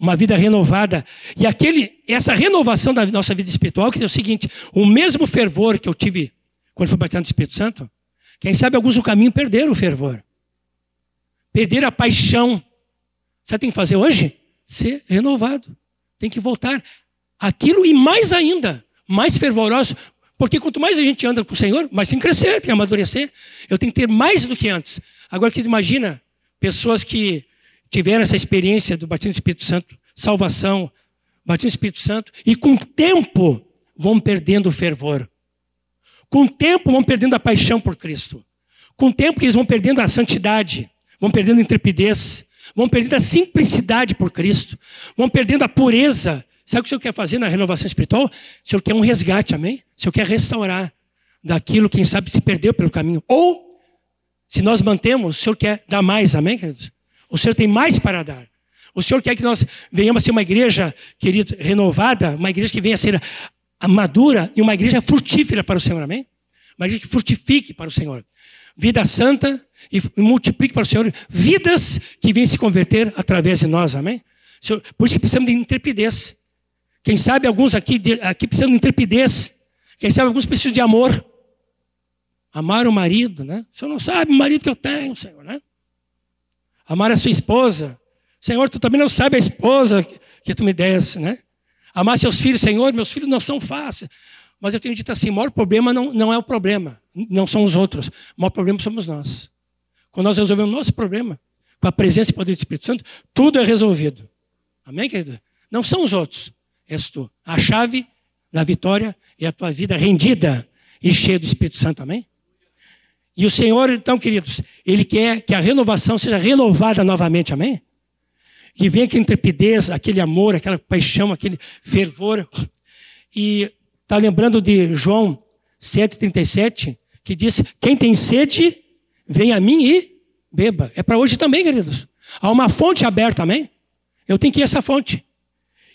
uma vida renovada. E aquele, essa renovação da nossa vida espiritual, que é o seguinte: o mesmo fervor que eu tive quando fui batizado no Espírito Santo, quem sabe alguns no caminho perderam o fervor, perderam a paixão. Que tem que fazer hoje? Ser renovado. Tem que voltar aquilo e mais ainda, mais fervoroso, Porque quanto mais a gente anda com o Senhor, mais tem que crescer, tem que amadurecer. Eu tenho que ter mais do que antes. Agora, que imagina pessoas que tiveram essa experiência do batismo do Espírito Santo, salvação, batismo do Espírito Santo, e com o tempo vão perdendo o fervor. Com o tempo vão perdendo a paixão por Cristo. Com o tempo que eles vão perdendo a santidade, vão perdendo a intrepidez, vão perdendo a simplicidade por Cristo, vão perdendo a pureza. Sabe o que o Senhor quer fazer na renovação espiritual? O Senhor quer um resgate, amém? O Senhor quer restaurar daquilo, quem sabe, se perdeu pelo caminho. Ou, se nós mantemos, o Senhor quer dar mais, amém, queridos? O Senhor tem mais para dar. O Senhor quer que nós venhamos a ser uma igreja, querido, renovada, uma igreja que venha a ser madura e uma igreja frutífera para o Senhor, amém? Uma igreja que frutifique para o Senhor. Vida santa e multiplique para o Senhor vidas que vêm se converter através de nós, amém? Por isso que precisamos de intrepidez. Quem sabe alguns aqui, aqui precisam de intrepidez. Quem sabe alguns precisam de amor. Amar o marido, né? O senhor não sabe o marido que eu tenho, Senhor, né? Amar a sua esposa. Senhor, tu também não sabe a esposa que tu me desse, né? Amar seus filhos, Senhor, meus filhos não são fáceis. Mas eu tenho dito assim: o maior problema não, não é o problema, não são os outros. O maior problema somos nós. Quando nós resolvemos o nosso problema, com a presença e poder do Espírito Santo, tudo é resolvido. Amém, querido? Não são os outros, és tu. A chave da vitória é a tua vida rendida e cheia do Espírito Santo. Amém? E o Senhor, então, queridos, Ele quer que a renovação seja renovada novamente. Amém? que vem aquela intrepidez, aquele amor, aquela paixão, aquele fervor. E está lembrando de João 7,37, que diz: Quem tem sede, vem a mim e beba. É para hoje também, queridos. Há uma fonte aberta, amém? Eu tenho que ir a essa fonte.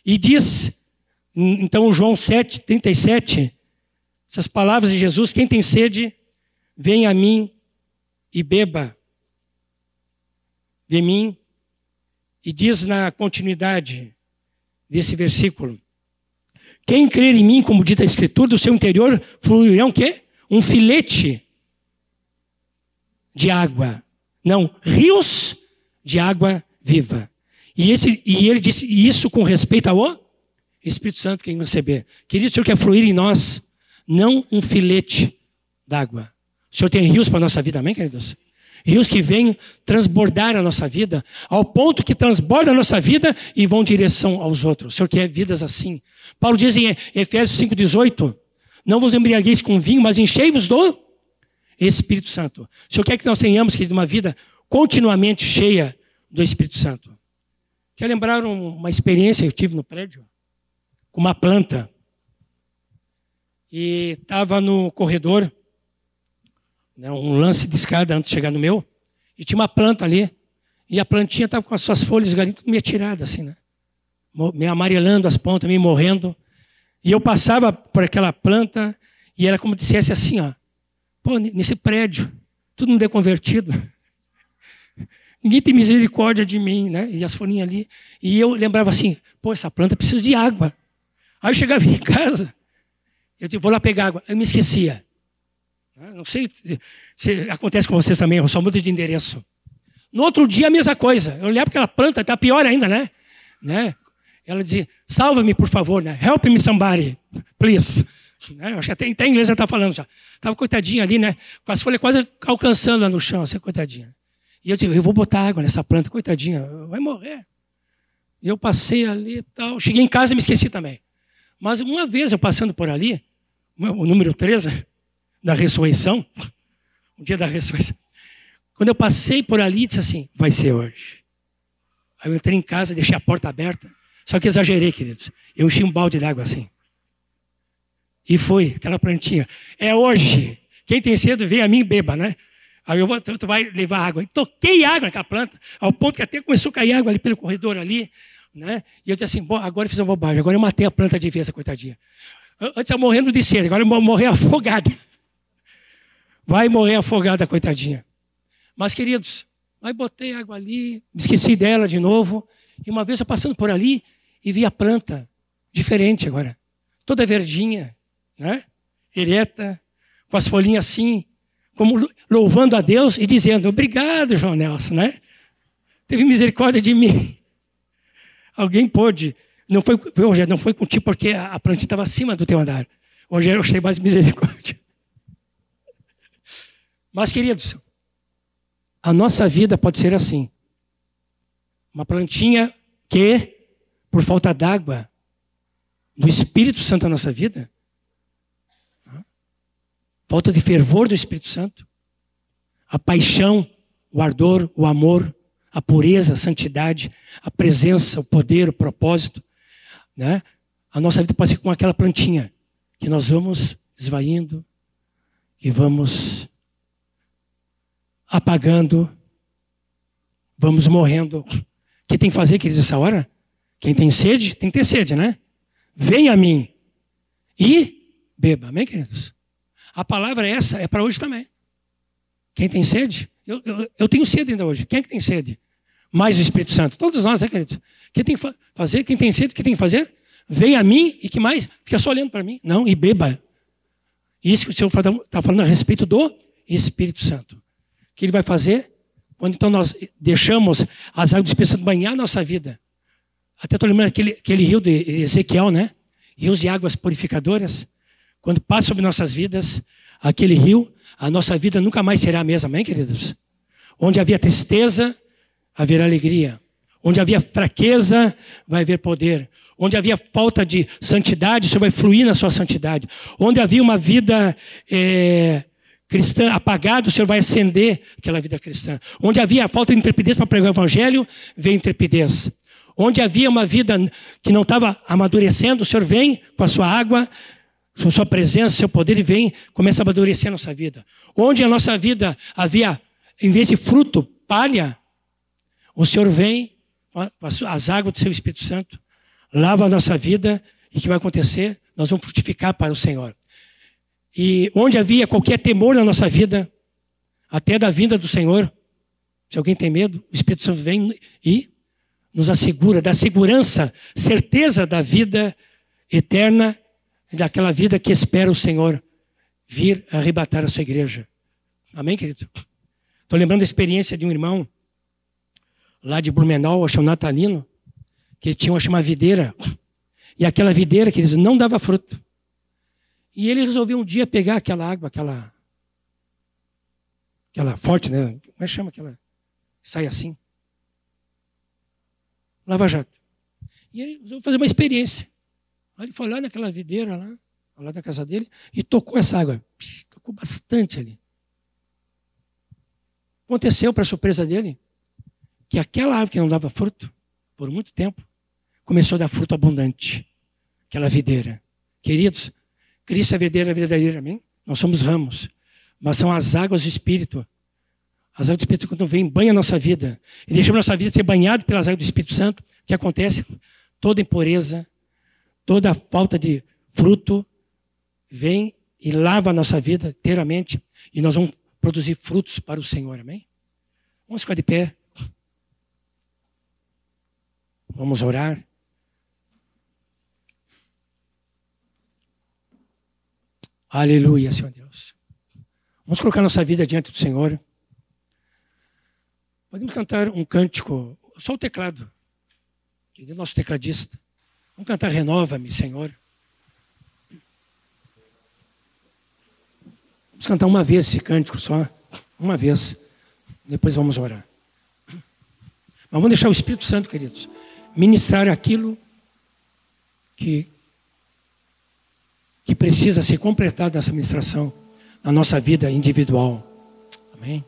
E diz, então, João 7,37, essas palavras de Jesus: Quem tem sede, vem a mim e beba. De mim e diz na continuidade desse versículo: Quem crer em mim, como diz a Escritura, do seu interior fluirão quê? Um filete de água. Não, rios de água viva. E, esse, e ele disse isso com respeito ao Espírito Santo, quem receber. Querido, o Senhor quer fluir em nós, não um filete d'água. O Senhor tem rios para a nossa vida, amém, queridos? rios que vêm transbordar a nossa vida, ao ponto que transborda a nossa vida e vão em direção aos outros. O Senhor quer vidas assim. Paulo diz em Efésios 5,18: Não vos embriagueis com vinho, mas enchei-vos do Espírito Santo. O Senhor quer que nós tenhamos, querido, uma vida continuamente cheia do Espírito Santo. Quer lembrar uma experiência que eu tive no prédio? Com uma planta. E estava no corredor né, um lance de escada antes de chegar no meu, e tinha uma planta ali, e a plantinha estava com as suas folhas galinhas tudo meio tiradas, assim, né? Meio amarelando as pontas, meio morrendo. E eu passava por aquela planta, e era como se dissesse assim, ó, pô, nesse prédio, tudo não é convertido. Ninguém tem misericórdia de mim, né? E as folhinhas ali. E eu lembrava assim, pô, essa planta precisa de água. Aí eu chegava em casa, eu disse, vou lá pegar água. Eu me esquecia. Né? Não sei se acontece com vocês também, eu só mudo de endereço. No outro dia, a mesma coisa. Eu olhava aquela planta, está pior ainda, né? né? Ela dizia, salva-me, por favor, né? Help me somebody, please. Né? Acho que até, até em inglês ela está falando já. Estava coitadinha ali, né? Com as folhas quase alcançando lá no chão, assim, coitadinha. E eu disse, eu vou botar água nessa planta, coitadinha, vai morrer. E eu passei ali e tal. Cheguei em casa e me esqueci também. Mas uma vez eu passando por ali, o número 13, da ressurreição, o dia da ressurreição, quando eu passei por ali, disse assim: vai ser hoje. Aí eu entrei em casa, deixei a porta aberta. Só que exagerei, queridos. Eu enchi um balde d'água assim. E foi, aquela plantinha. É hoje. Quem tem cedo, vem a mim e beba, né? Aí eu vou, tu vai levar água. E toquei água naquela planta, ao ponto que até começou a cair água ali pelo corredor ali. Né? E eu disse assim, agora eu fiz uma bobagem, agora eu matei a planta de vez, coitadinha. Antes eu morrendo de sede, agora eu morrer afogado. Vai morrer afogada, coitadinha. Mas, queridos, aí botei água ali, me esqueci dela de novo. E uma vez eu passando por ali e vi a planta, diferente agora. Toda verdinha, né? Ereta, com as folhinhas assim, como louvando a Deus e dizendo: Obrigado, João Nelson, né? Teve misericórdia de mim. Alguém pôde. Não foi, não foi contigo porque a plantinha estava acima do teu andar. Hoje eu achei mais misericórdia. Mas, queridos, a nossa vida pode ser assim. Uma plantinha que, por falta d'água, do Espírito Santo na nossa vida, falta de fervor do Espírito Santo, a paixão, o ardor, o amor, a pureza, a santidade, a presença, o poder, o propósito, né? A nossa vida pode ser como aquela plantinha que nós vamos esvaindo e vamos apagando, vamos morrendo. O que tem que fazer, queridos, essa hora? Quem tem sede, tem que ter sede, né? Venha a mim e beba. Amém, queridos? A palavra é essa é para hoje também. Quem tem sede? Eu, eu, eu, tenho sede ainda hoje. Quem é que tem sede? Mais o Espírito Santo. Todos nós, né, queridos? Quem tem que fazer? Quem tem sede? O que tem que fazer? Venha a mim e que mais? Fica só olhando para mim. Não, e beba. Isso que o Senhor está falando a respeito do Espírito Santo que ele vai fazer quando então nós deixamos as águas do Espírito Santo banhar a nossa vida. Até estou lembrando aquele, aquele rio de Ezequiel, né? Rios de águas purificadoras. Quando passa sobre nossas vidas, aquele rio, a nossa vida nunca mais será a mesma, amém, queridos? Onde havia tristeza, haverá alegria. Onde havia fraqueza, vai haver poder. Onde havia falta de santidade, Senhor vai fluir na sua santidade. Onde havia uma vida é, cristã apagada, o Senhor vai acender aquela vida cristã. Onde havia falta de intrepidez para pregar o evangelho, vem intrepidez. Onde havia uma vida que não estava amadurecendo, o Senhor vem com a sua água, com a sua presença, seu poder e vem, começa a amadurecer a nossa vida. Onde a nossa vida havia, em vez de fruto, palha, o Senhor vem as águas do seu Espírito Santo, lava a nossa vida e o que vai acontecer? Nós vamos frutificar para o Senhor. E onde havia qualquer temor na nossa vida, até da vinda do Senhor, se alguém tem medo, o Espírito Santo vem e nos assegura, dá segurança, certeza da vida eterna, daquela vida que espera o Senhor vir arrebatar a sua igreja. Amém, querido? Estou lembrando a experiência de um irmão lá de Blumenau, acho natalino, que ele tinha uma videira. E aquela videira, queridos, não dava fruto. E ele resolveu um dia pegar aquela água, aquela. aquela forte, né? Como é que chama aquela? Sai assim. Lava jato. E ele resolveu fazer uma experiência. Aí ele foi lá naquela videira lá, lá da casa dele, e tocou essa água. Tocou bastante ali. Aconteceu, para surpresa dele, que aquela árvore que não dava fruto, por muito tempo, começou a dar fruto abundante. Aquela videira. Queridos, Cristo é verdadeira, verdadeira, amém? Nós somos ramos, mas são as águas do Espírito. As águas do Espírito, quando vem, banha a nossa vida. E deixamos a nossa vida ser banhada pelas águas do Espírito Santo. O que acontece? Toda impureza, toda falta de fruto, vem e lava a nossa vida inteiramente. E nós vamos produzir frutos para o Senhor, amém? Vamos ficar de pé. Vamos orar. Aleluia, Senhor Deus. Vamos colocar nossa vida diante do Senhor. Podemos cantar um cântico, só o teclado, é nosso tecladista. Vamos cantar Renova-me, Senhor. Vamos cantar uma vez esse cântico só, uma vez. Depois vamos orar. Mas vamos deixar o Espírito Santo, queridos, ministrar aquilo que que precisa ser completado nessa ministração, na nossa vida individual. Amém?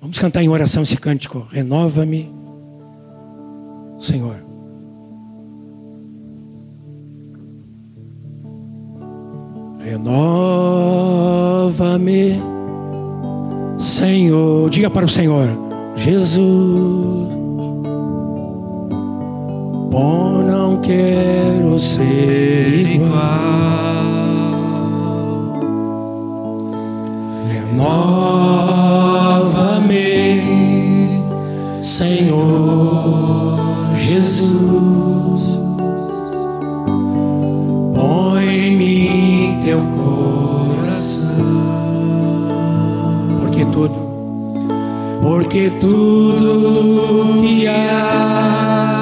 Vamos cantar em oração esse cântico. Renova-me, Senhor. Renova-me, Senhor. Diga para o Senhor, Jesus. Bom, não quero ser igual. Renova-me, Senhor Jesus. Põe em mim teu coração. Porque tudo, porque tudo que há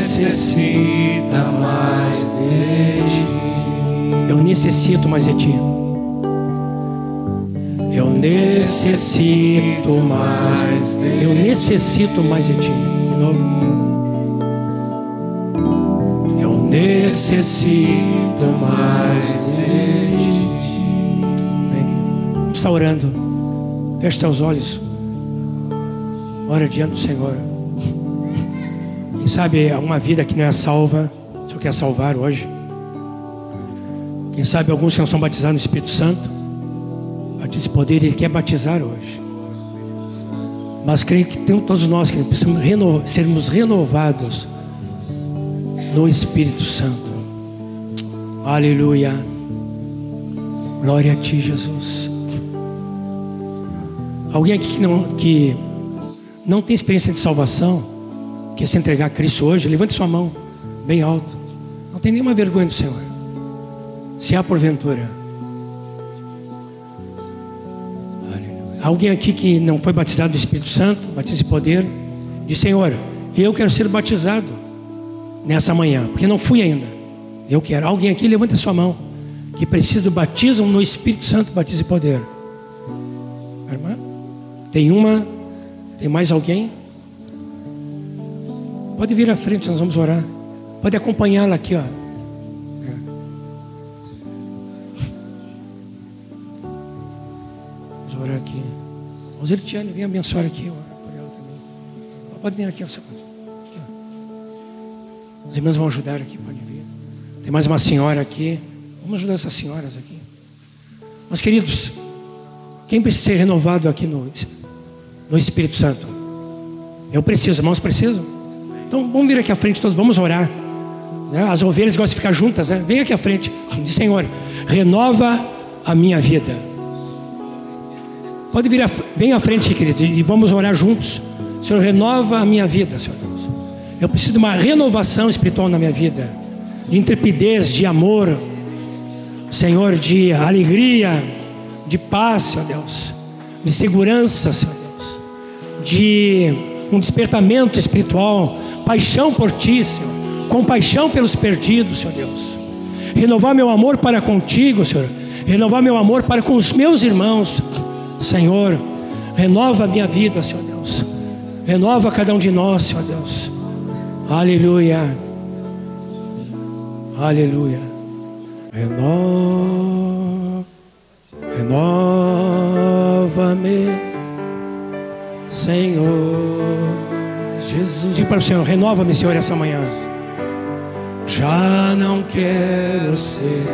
necessita mais de ti. Eu necessito mais de ti. Eu necessito mais. Eu necessito mais de ti. De novo. Eu necessito mais de ti. Está orando. Feche seus olhos. Ora diante do Senhor sabe, alguma vida que não é salva, só quer salvar hoje. Quem sabe alguns que não são batizados no Espírito Santo, esse poder, Ele quer batizar hoje. Mas creio que todos nós que precisamos renovar, sermos renovados no Espírito Santo. Aleluia. Glória a Ti, Jesus. Alguém aqui que não, que não tem experiência de salvação, quer se entregar a Cristo hoje, levante sua mão bem alto. Não tem nenhuma vergonha do Senhor. Se há porventura. Aleluia. Alguém aqui que não foi batizado do Espírito Santo, batismo e poder, diz: Senhor, eu quero ser batizado nessa manhã, porque não fui ainda. Eu quero. Alguém aqui, levante sua mão, que precisa do batismo no Espírito Santo, batismo e poder. Irmã? Tem uma, tem mais alguém? Pode vir à frente, nós vamos orar. Pode acompanhá-la aqui, ó. Vamos orar aqui. Osirtiane, vem abençoar aqui. Pode vir aqui, você pode. As irmãs vão ajudar aqui, pode vir. Tem mais uma senhora aqui. Vamos ajudar essas senhoras aqui. Mas queridos, quem precisa ser renovado aqui no, no Espírito Santo? Eu preciso, irmãos precisam? Então vamos vir aqui à frente todos, vamos orar. Né? As ovelhas gostam de ficar juntas, né? Vem aqui à frente. Diz Senhor, renova a minha vida. Pode vir, a, vem à frente, querido, e vamos orar juntos. Senhor, renova a minha vida, Senhor Deus. Eu preciso de uma renovação espiritual na minha vida, de intrepidez, de amor, Senhor, de alegria, de paz, Senhor Deus, de segurança, Senhor Deus, de um despertamento espiritual paixão por Ti, Senhor. Compaixão pelos perdidos, Senhor Deus. Renovar meu amor para contigo, Senhor. Renovar meu amor para com os meus irmãos, Senhor. Renova a minha vida, Senhor Deus. Renova cada um de nós, Senhor Deus. Aleluia. Aleluia. Renova. Renova-me, Senhor. Jesus, diga para o Senhor, renova-me, Senhor, essa manhã. Já não quero ser.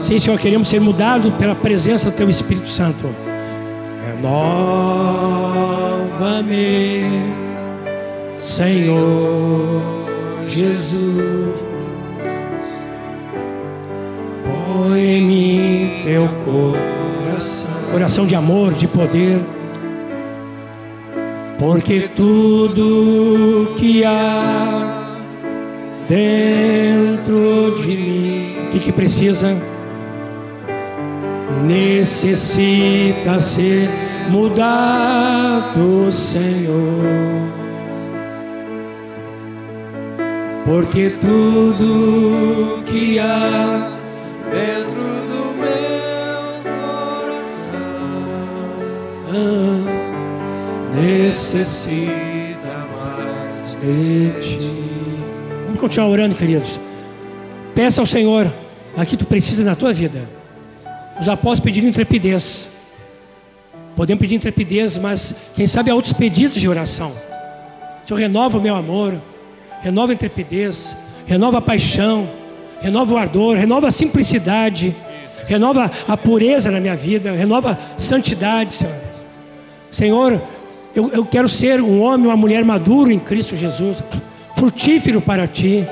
Sim, Senhor, queremos ser mudados pela presença do Teu Espírito Santo. Renova-me, Senhor Jesus. Põe em mim teu coração, coração de amor, de poder porque tudo que há dentro de mim, o que, que precisa? Necessita ser mudado, Senhor. Porque tudo que há dentro do meu coração. Ah, necessita mais de ti. Vamos continuar orando, queridos. Peça ao Senhor aqui tu precisa na tua vida. Os apóstolos pediram intrepidez. Podemos pedir intrepidez, mas quem sabe há outros pedidos de oração. Senhor, renova o meu amor, renova a intrepidez, renova a paixão, renova o ardor, renova a simplicidade, renova a pureza na minha vida, renova a santidade, Senhor. Senhor, eu, eu quero ser um homem, uma mulher maduro em Cristo Jesus, frutífero para Ti.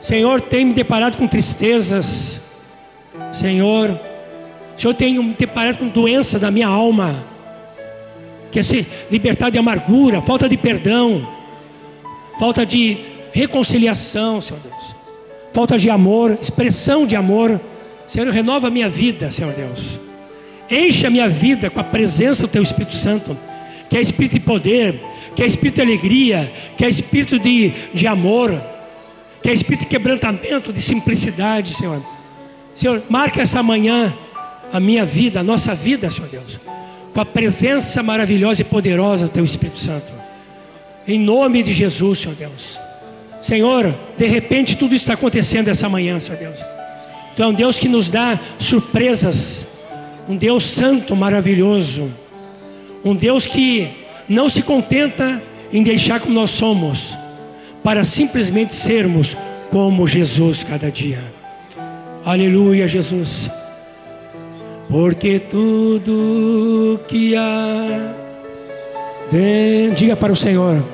Senhor, tem me deparado com tristezas. Senhor, Senhor, tem me deparado com doença da minha alma. Quer ser libertado de amargura, falta de perdão, falta de reconciliação, Senhor Deus. Falta de amor, expressão de amor. Senhor, renova a minha vida, Senhor Deus. Enche a minha vida com a presença do Teu Espírito Santo, que é Espírito de poder, que é Espírito de alegria, que é Espírito de, de amor, que é Espírito de quebrantamento, de simplicidade, Senhor. Senhor, marca essa manhã a minha vida, a nossa vida, Senhor Deus, com a presença maravilhosa e poderosa do Teu Espírito Santo. Em nome de Jesus, Senhor Deus. Senhor, de repente tudo está acontecendo essa manhã, Senhor Deus. Tu é um Deus que nos dá surpresas um Deus santo, maravilhoso, um Deus que não se contenta em deixar como nós somos, para simplesmente sermos como Jesus cada dia. Aleluia, Jesus. Porque tudo que há, diga para o Senhor,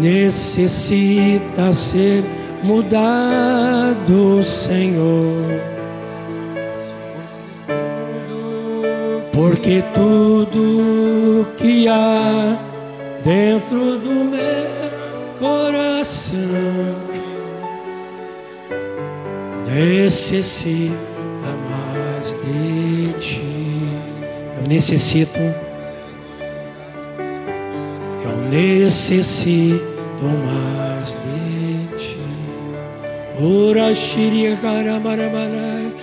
necessita ser mudado, Senhor. Porque tudo que há dentro do meu coração necessita mais de ti. Eu necessito, eu necessito mais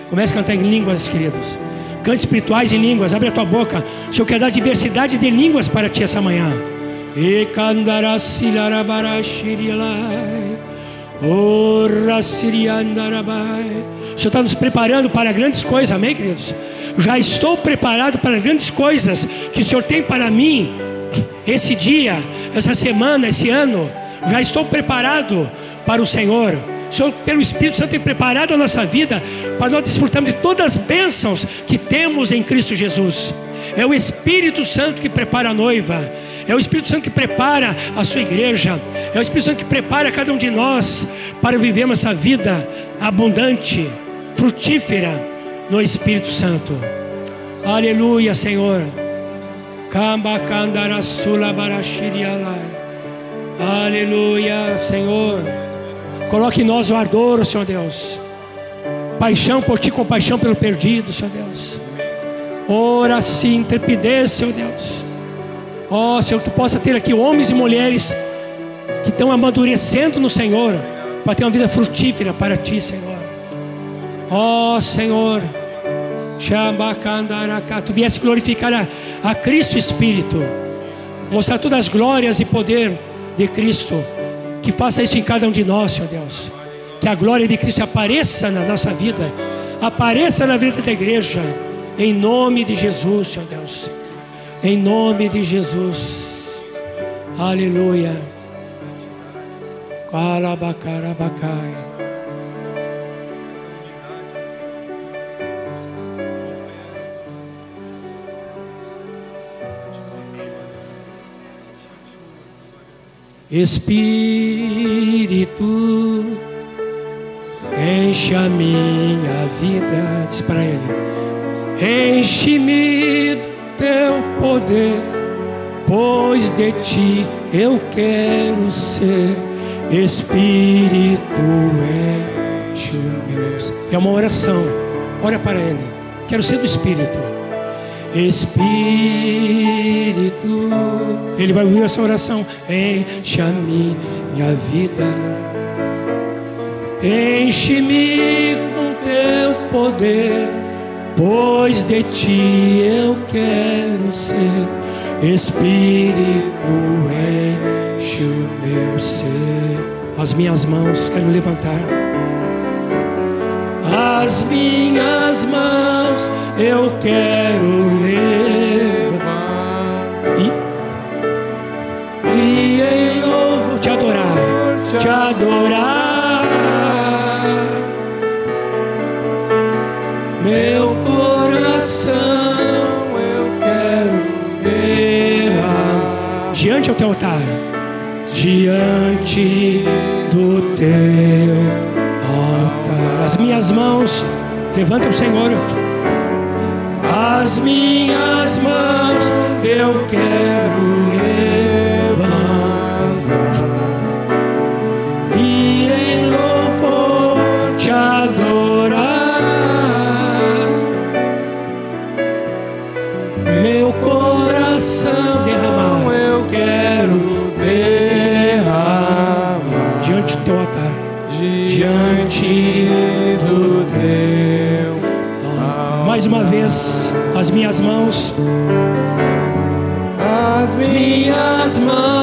Comece a cantar em línguas, queridos. Cante espirituais em línguas. Abre a tua boca. O Senhor quer dar diversidade de línguas para ti essa manhã. E O Senhor está nos preparando para grandes coisas, amém, queridos? Já estou preparado para grandes coisas que o Senhor tem para mim esse dia, essa semana, esse ano. Já estou preparado para o Senhor. Senhor, pelo Espírito Santo, tem preparado a nossa vida para nós desfrutarmos de todas as bênçãos que temos em Cristo Jesus. É o Espírito Santo que prepara a noiva. É o Espírito Santo que prepara a sua igreja. É o Espírito Santo que prepara cada um de nós para vivermos essa vida abundante, frutífera no Espírito Santo. Aleluia, Senhor. Aleluia, Senhor. Coloque em nós o ardor, Senhor Deus. Paixão por ti, compaixão pelo perdido, Senhor Deus. Ora sim, intrepidez, Senhor Deus. Ó oh, Senhor, que tu possa ter aqui homens e mulheres que estão amadurecendo no Senhor, para ter uma vida frutífera para ti, Senhor. Ó oh, Senhor, tu viesse glorificar a, a Cristo Espírito, mostrar todas as glórias e poder de Cristo que faça isso em cada um de nós, Senhor Deus. Que a glória de Cristo apareça na nossa vida, apareça na vida da igreja, em nome de Jesus, Senhor Deus. Em nome de Jesus. Aleluia. Alabacarabacai. Espírito, enche a minha vida, diz para ele, enche-me do teu poder, pois de ti eu quero ser. Espírito, enche o meu. É uma oração, ora para ele, quero ser do Espírito. Espírito, Ele vai ouvir essa oração. Enche a minha vida, enche-me com teu poder, pois de ti eu quero ser. Espírito, enche o meu ser. As minhas mãos quero levantar. As minhas mãos eu quero levar e, e em novo te adorar, te adorar, meu coração. eu quero levantar diante do teu altar, diante do teu altar. As minhas mãos, levanta o Senhor. As minhas mãos eu quero as minhas mãos, As minhas mãos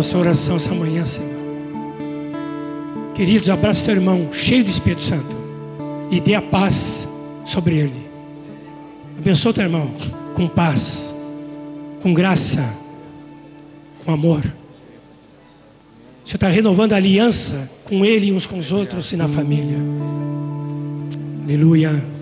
nossa oração essa manhã, Senhor. Queridos, abraça teu irmão, cheio do Espírito Santo, e dê a paz sobre ele. Abençoa teu irmão com paz, com graça, com amor. Você está renovando a aliança com ele e uns com os outros e na família. Aleluia.